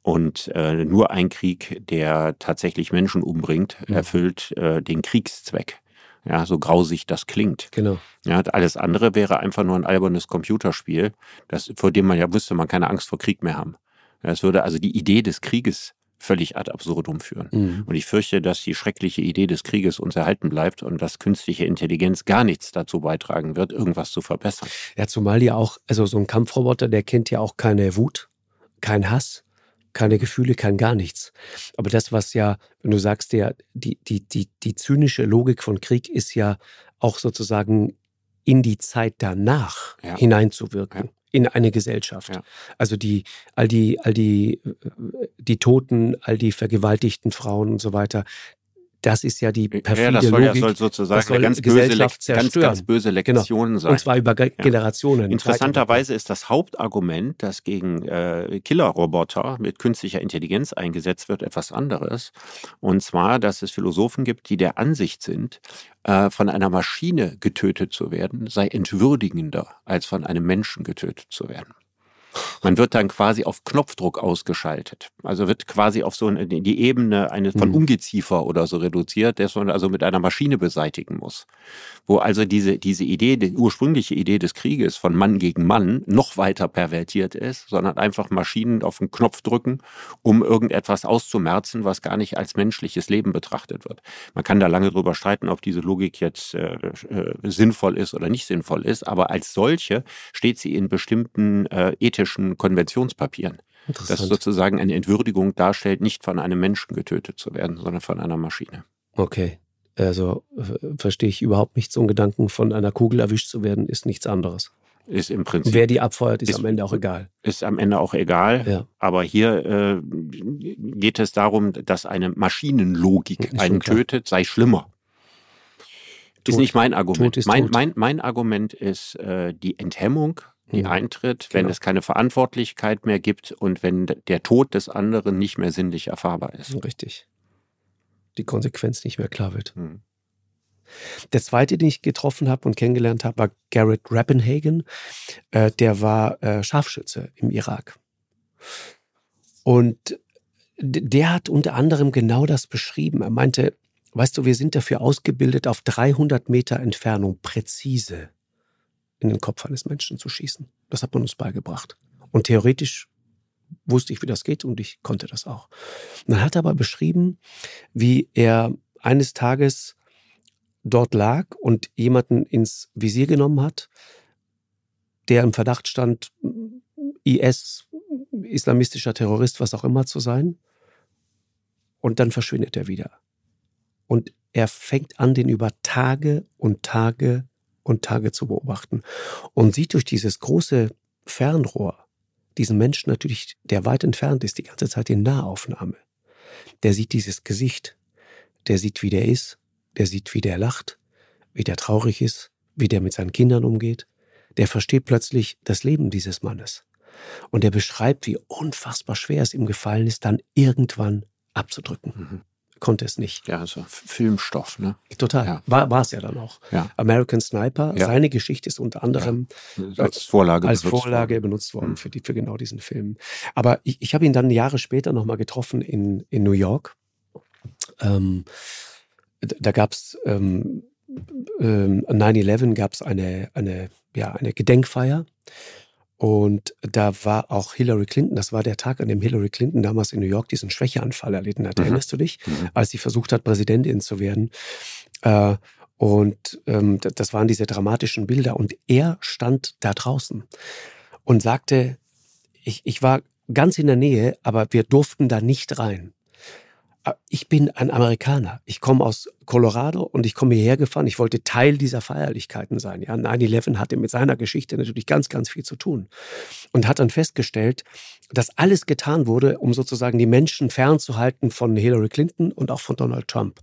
Und nur ein Krieg, der tatsächlich Menschen umbringt, Mhm. erfüllt den Kriegszweck. Ja, so grausig das klingt. Genau. Ja, alles andere wäre einfach nur ein albernes Computerspiel, das, vor dem man ja wüsste, man keine Angst vor Krieg mehr haben. Es würde also die Idee des Krieges völlig ad absurdum führen. Mhm. Und ich fürchte, dass die schreckliche Idee des Krieges uns erhalten bleibt und dass künstliche Intelligenz gar nichts dazu beitragen wird, irgendwas zu verbessern. Ja, zumal ja auch, also so ein Kampfroboter, der kennt ja auch keine Wut, kein Hass, keine Gefühle, kein gar nichts. Aber das, was ja, wenn du sagst, der, die, die, die, die zynische Logik von Krieg ist ja auch sozusagen in die Zeit danach Ja. hineinzuwirken. Ja. In eine Gesellschaft. Ja. Also die, all die, all die, äh, die Toten, all die vergewaltigten Frauen und so weiter, das ist ja die perfide ja, das soll, ja, Logik. soll sozusagen das soll eine ganz böse, ganz, ganz böse Lektion sein. und zwar über Ge Generationen. Interessanterweise ist das Hauptargument, das gegen äh, Killerroboter mit künstlicher Intelligenz eingesetzt wird, etwas anderes. Und zwar, dass es Philosophen gibt, die der Ansicht sind, äh, von einer Maschine getötet zu werden, sei entwürdigender, als von einem Menschen getötet zu werden. Man wird dann quasi auf Knopfdruck ausgeschaltet. Also wird quasi auf so eine, die Ebene eines von Mhm. Ungeziefer oder so reduziert, das man also mit einer Maschine beseitigen muss. Wo also diese, diese Idee, die ursprüngliche Idee des Krieges von Mann gegen Mann noch weiter pervertiert ist, sondern einfach Maschinen auf den Knopf drücken, um irgendetwas auszumerzen, was gar nicht als menschliches Leben betrachtet wird. Man kann da lange drüber streiten, ob diese Logik jetzt äh, äh, sinnvoll ist oder nicht sinnvoll ist, aber als solche steht sie in bestimmten äh, ethischen Konventionspapieren. Das sozusagen eine Entwürdigung darstellt, nicht von einem Menschen getötet zu werden, sondern von einer Maschine. Okay. Also äh, verstehe ich überhaupt nicht. So ein Gedanken von einer Kugel erwischt zu werden, ist nichts anderes. Ist im Prinzip Wer die abfeuert, ist, Ist- am Ende auch egal. ist am Ende auch egal. Ja. Aber hier äh, geht es darum, dass eine Maschinenlogik Ist einen klar. tötet, sei schlimmer. Ist Tot- nicht mein Argument. ist mein, mein, mein Argument ist äh, die Enthemmung, die Mhm. eintritt, wenn Genau. es keine Verantwortlichkeit mehr gibt und wenn der Tod des anderen nicht mehr sinnlich erfahrbar ist. Richtig. Die Konsequenz nicht mehr klar wird. Hm. Der zweite, den ich getroffen habe und kennengelernt habe, war Garrett Rappenhagen. Äh, der war äh, Scharfschütze im Irak. Und der hat unter anderem genau das beschrieben. Er meinte, weißt du, wir sind dafür ausgebildet, auf 300 Meter Entfernung präzise in den Kopf eines Menschen zu schießen. Das hat man uns beigebracht. Und theoretisch wusste ich, wie das geht und ich konnte das auch. Und dann hat er aber beschrieben, wie er eines Tages dort lag und jemanden ins Visier genommen hat, der im Verdacht stand, IS, islamistischer Terrorist, was auch immer zu sein. Und dann verschwindet er wieder. Und er fängt an, den über Tage und Tage und Tage zu beobachten und sieht durch dieses große Fernrohr diesen Menschen natürlich, der weit entfernt ist, die ganze Zeit in Nahaufnahme. Der sieht dieses Gesicht, der sieht, wie der ist, der sieht, wie der lacht, wie der traurig ist, wie der mit seinen Kindern umgeht. Der versteht plötzlich das Leben dieses Mannes. Und er beschreibt, wie unfassbar schwer es ihm gefallen ist, dann irgendwann abzudrücken. Mhm. Konnte es nicht. Ja, also Filmstoff, ne? Total. Ja. War es ja dann auch. Ja. American Sniper, ja. seine Geschichte ist unter anderem als Vorlage, als benutzt, Vorlage worden. benutzt worden mhm. für, die, für genau diesen Film. Aber ich, ich habe ihn dann Jahre später nochmal getroffen in, in New York. Ähm, da gab es ähm, ähm, 9-11 gab es eine, eine, ja, eine Gedenkfeier und da war auch Hillary Clinton, das war der Tag, an dem Hillary Clinton damals in New York diesen Schwächeanfall erlitten hat. Mhm. Erinnerst du dich? Mhm. Als sie versucht hat, Präsidentin zu werden. Äh, und ähm, das waren diese dramatischen Bilder. Und er stand da draußen und sagte, ich, ich war ganz in der Nähe, aber wir durften da nicht rein. Ah, ich bin ein Amerikaner. Ich komme aus Colorado und ich komme hierher gefahren. Ich wollte Teil dieser Feierlichkeiten sein. Ja, 9-11 hatte mit seiner Geschichte natürlich ganz, ganz viel zu tun. Und hat dann festgestellt, dass alles getan wurde, um sozusagen die Menschen fernzuhalten von Hillary Clinton und auch von Donald Trump.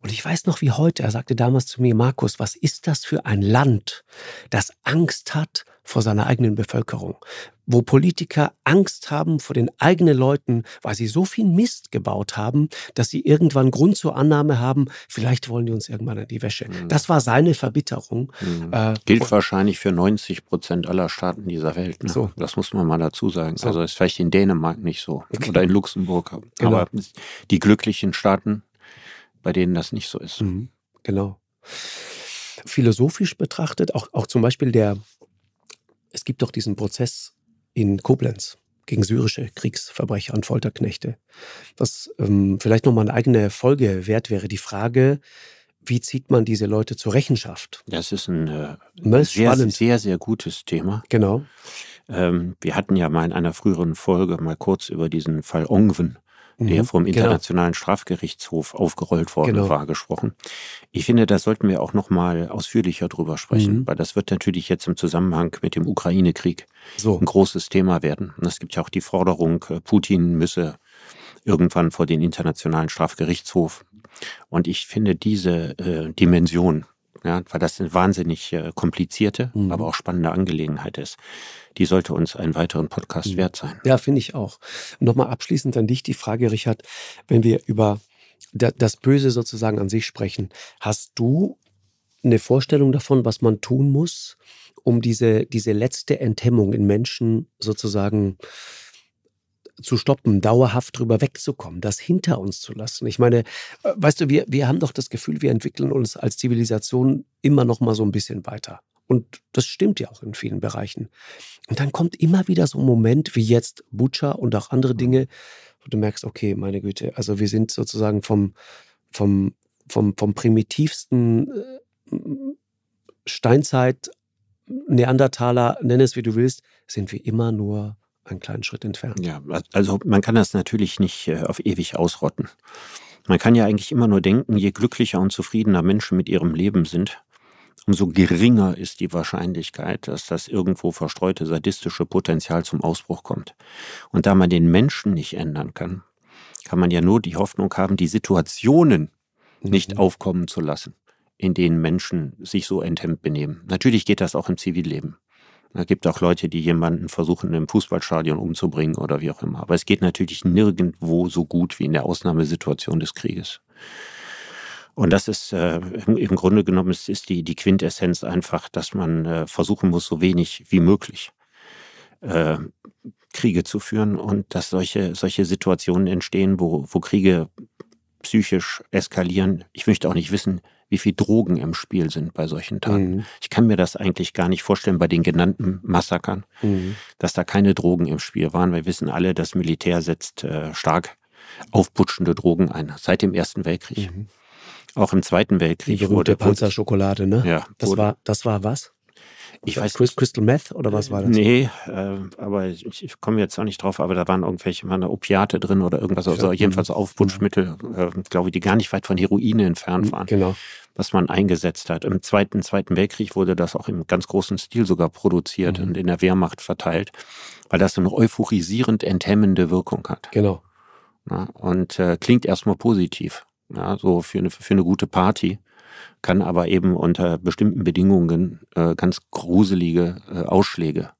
Und ich weiß noch wie heute, er sagte damals zu mir, Markus, was ist das für ein Land, das Angst hat vor seiner eigenen Bevölkerung, wo Politiker Angst haben vor den eigenen Leuten, weil sie so viel Mist gebaut haben, dass sie irgendwann Grund zur Annahme haben, vielleicht wollen die uns irgendwann in die Wäsche. Mhm. Das war seine Verbitterung. Mhm. Äh, Gilt wahrscheinlich für 90 Prozent aller Staaten dieser Welt. Ne? So. Das muss man mal dazu sagen. So. Also ist vielleicht in Dänemark nicht so oder in Luxemburg. Genau. Aber die glücklichen Staaten, bei denen das nicht so ist. Mhm. Genau. Philosophisch betrachtet, auch, auch zum Beispiel der, es gibt doch diesen Prozess in Koblenz gegen syrische Kriegsverbrecher und Folterknechte. Was ähm, vielleicht nochmal eine eigene Folge wert wäre, die Frage, wie zieht man diese Leute zur Rechenschaft? Das ist ein äh, sehr, sehr, sehr gutes Thema. Genau. Ähm, wir hatten ja mal in einer früheren Folge mal kurz über diesen Fall Ongwen der mhm, vom genau. Internationalen. Strafgerichtshof aufgerollt worden genau. war, gesprochen. Ich finde, da sollten wir auch noch mal ausführlicher drüber sprechen, mhm. weil das wird natürlich jetzt im Zusammenhang mit dem Ukraine-Krieg so. ein großes Thema werden. Und es gibt ja auch die Forderung, äh, Putin müsse irgendwann vor den Internationalen Strafgerichtshof. Und ich finde diese äh, Dimension ja, weil das eine wahnsinnig äh, komplizierte, mhm. aber auch spannende Angelegenheit ist. Die sollte uns einen weiteren Podcast mhm. wert sein. Ja, finde ich auch. Nochmal abschließend an dich die Frage, Richard, wenn wir über das Böse sozusagen an sich sprechen, hast du eine Vorstellung davon, was man tun muss, um diese, diese letzte Enthemmung in Menschen sozusagen zu stoppen, dauerhaft drüber wegzukommen, das hinter uns zu lassen. Ich meine, äh, weißt du, wir, wir haben doch das Gefühl, wir entwickeln uns als Zivilisation immer noch mal so ein bisschen weiter. Und das stimmt ja auch in vielen Bereichen. Und dann kommt immer wieder so ein Moment wie jetzt Butcher und auch andere Dinge, wo du merkst, okay, meine Güte, also wir sind sozusagen vom, vom, vom, vom primitivsten äh, Steinzeit, Neandertaler, nenn es wie du willst, sind wir immer nur einen kleinen Schritt entfernt. Ja, also man kann das natürlich nicht äh, auf ewig ausrotten. Man kann ja eigentlich immer nur denken, je glücklicher und zufriedener Menschen mit ihrem Leben sind, umso geringer ist die Wahrscheinlichkeit, dass das irgendwo verstreute sadistische Potenzial zum Ausbruch kommt. Und da man den Menschen nicht ändern kann, kann man ja nur die Hoffnung haben, die Situationen nicht mhm. aufkommen zu lassen, in denen Menschen sich so enthemmt benehmen. Natürlich geht das auch im Zivilleben. Es gibt auch Leute, die jemanden versuchen, im Fußballstadion umzubringen oder wie auch immer. Aber es geht natürlich nirgendwo so gut wie in der Ausnahmesituation des Krieges. Und das ist äh, im Grunde genommen ist, ist die, die Quintessenz einfach, dass man äh, versuchen muss, so wenig wie möglich äh, Kriege zu führen und dass solche, solche Situationen entstehen, wo, wo Kriege psychisch eskalieren. Ich möchte auch nicht wissen, wie viel Drogen im Spiel sind bei solchen Taten. Mhm. Ich kann mir das eigentlich gar nicht vorstellen bei den genannten Massakern, mhm. dass da keine Drogen im Spiel waren. Wir wissen alle, das Militär setzt äh, stark aufputschende Drogen ein, seit dem Ersten Weltkrieg. Mhm. Auch im Zweiten Weltkrieg. Die wurde Panzerschokolade, ne? Ja. Das war, das war was? Ich weiß Crystal Meth oder was war das? Nee, äh, aber ich, ich komme jetzt auch nicht drauf, aber da waren irgendwelche waren da Opiate drin oder irgendwas, also jedenfalls Aufputschmittel, äh, glaube ich, die gar nicht weit von Heroine entfernt mhm, waren. Genau. Was man eingesetzt hat. Im Zweiten, Zweiten Weltkrieg wurde das auch im ganz großen Stil sogar produziert mhm. und in der Wehrmacht verteilt, weil das eine euphorisierend enthemmende Wirkung hat. Genau. Na, und äh, klingt erstmal positiv. Ja, so für eine, für eine gute Party kann aber eben unter bestimmten Bedingungen äh, ganz gruselige äh, Ausschläge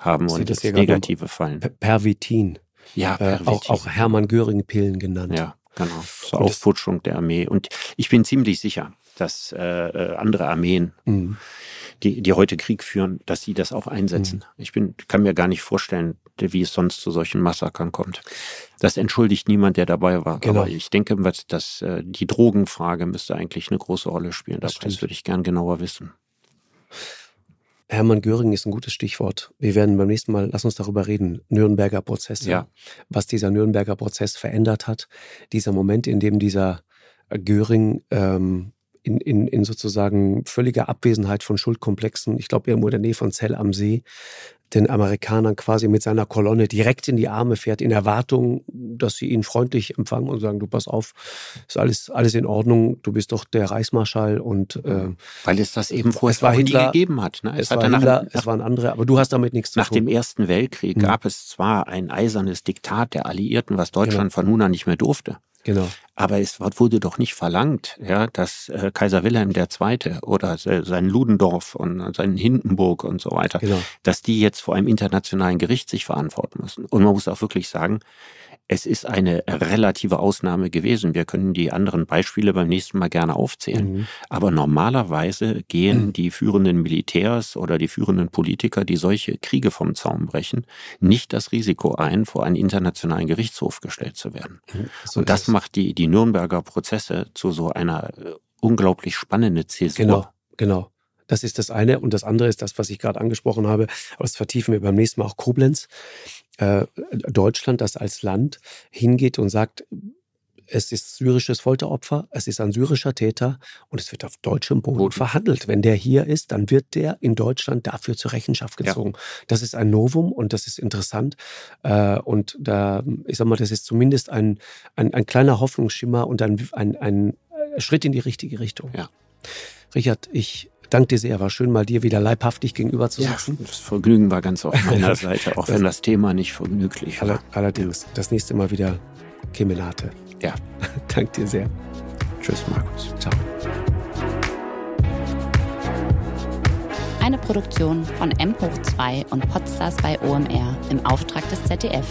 haben und das negative fallen. Pervitin. Ja, Pervitin. Äh, auch, auch Hermann Göring-Pillen genannt. Ja, genau. Zur Aufputschung der Armee. Und ich bin ziemlich sicher, dass äh, äh andere Armeen mhm die, die heute Krieg führen, dass sie das auch einsetzen. Mhm. Ich bin, kann mir gar nicht vorstellen, wie es sonst zu solchen Massakern kommt. Das entschuldigt niemand, der dabei war. Genau. Aber ich denke, dass äh, die Drogenfrage müsste eigentlich eine große Rolle spielen. Das, das würde ich gern genauer wissen. Hermann Göring ist ein gutes Stichwort. Wir werden beim nächsten Mal, lass uns darüber reden, Nürnberger Prozesse. Ja. Was dieser Nürnberger Prozess verändert hat. Dieser Moment, in dem dieser Göring ähm, in, in, in sozusagen völliger Abwesenheit von Schuldkomplexen, ich glaube irgendwo in der Nähe von Zell am See, den Amerikanern quasi mit seiner Kolonne direkt in die Arme fährt, in Erwartung, dass sie ihn freundlich empfangen und sagen, du pass auf, ist alles, alles in Ordnung, du bist doch der Reichsmarschall und äh, Weil es das eben vorher es war Hitler, gegeben hat. Ne? Es, es, war Hitler, nach, es waren andere, aber du hast damit nichts zu nach tun. Nach dem Ersten Weltkrieg hm. gab es zwar ein eisernes Diktat der Alliierten, was Deutschland genau. von nun an nicht mehr durfte. Genau. Aber es wurde doch nicht verlangt, ja, dass äh, Kaiser Wilhelm II. oder sein Ludendorff und sein Hindenburg und so weiter, genau. dass die jetzt vor einem internationalen Gericht sich verantworten müssen. Und man muss auch wirklich sagen, es ist eine relative Ausnahme gewesen. Wir können die anderen Beispiele beim nächsten Mal gerne aufzählen. Mhm. Aber normalerweise gehen mhm. die führenden Militärs oder die führenden Politiker, die solche Kriege vom Zaum brechen, nicht das Risiko ein, vor einen internationalen Gerichtshof gestellt zu werden. Mhm. So Und das macht die, die Nürnberger Prozesse zu so einer äh, unglaublich spannenden Zäsur. Genau, genau. Das ist das eine. Und das andere ist das, was ich gerade angesprochen habe. Aber das vertiefen wir beim nächsten Mal auch Koblenz. Äh, Deutschland, das als Land hingeht und sagt, es ist syrisches Folteropfer, es ist ein syrischer Täter und es wird auf deutschem Boden Boden. verhandelt. Wenn der hier ist, dann wird der in Deutschland dafür zur Rechenschaft gezogen. Ja. Das ist ein Novum und das ist interessant. Äh, und da, ich sag mal, das ist zumindest ein, ein, ein kleiner Hoffnungsschimmer und ein, ein, ein Schritt in die richtige Richtung. Ja. Richard, ich danke dir sehr. War schön, mal dir wieder leibhaftig gegenüber zu sitzen. Ja, das Vergnügen war ganz auf meiner Seite, auch wenn das Thema nicht vergnüglich war. Allerdings, das nächste Mal wieder Kemenate. Ja. danke dir sehr. Tschüss, Markus. Ciao. Eine Produktion von M hoch 2 und Podstars bei OMR im Auftrag des ZDF.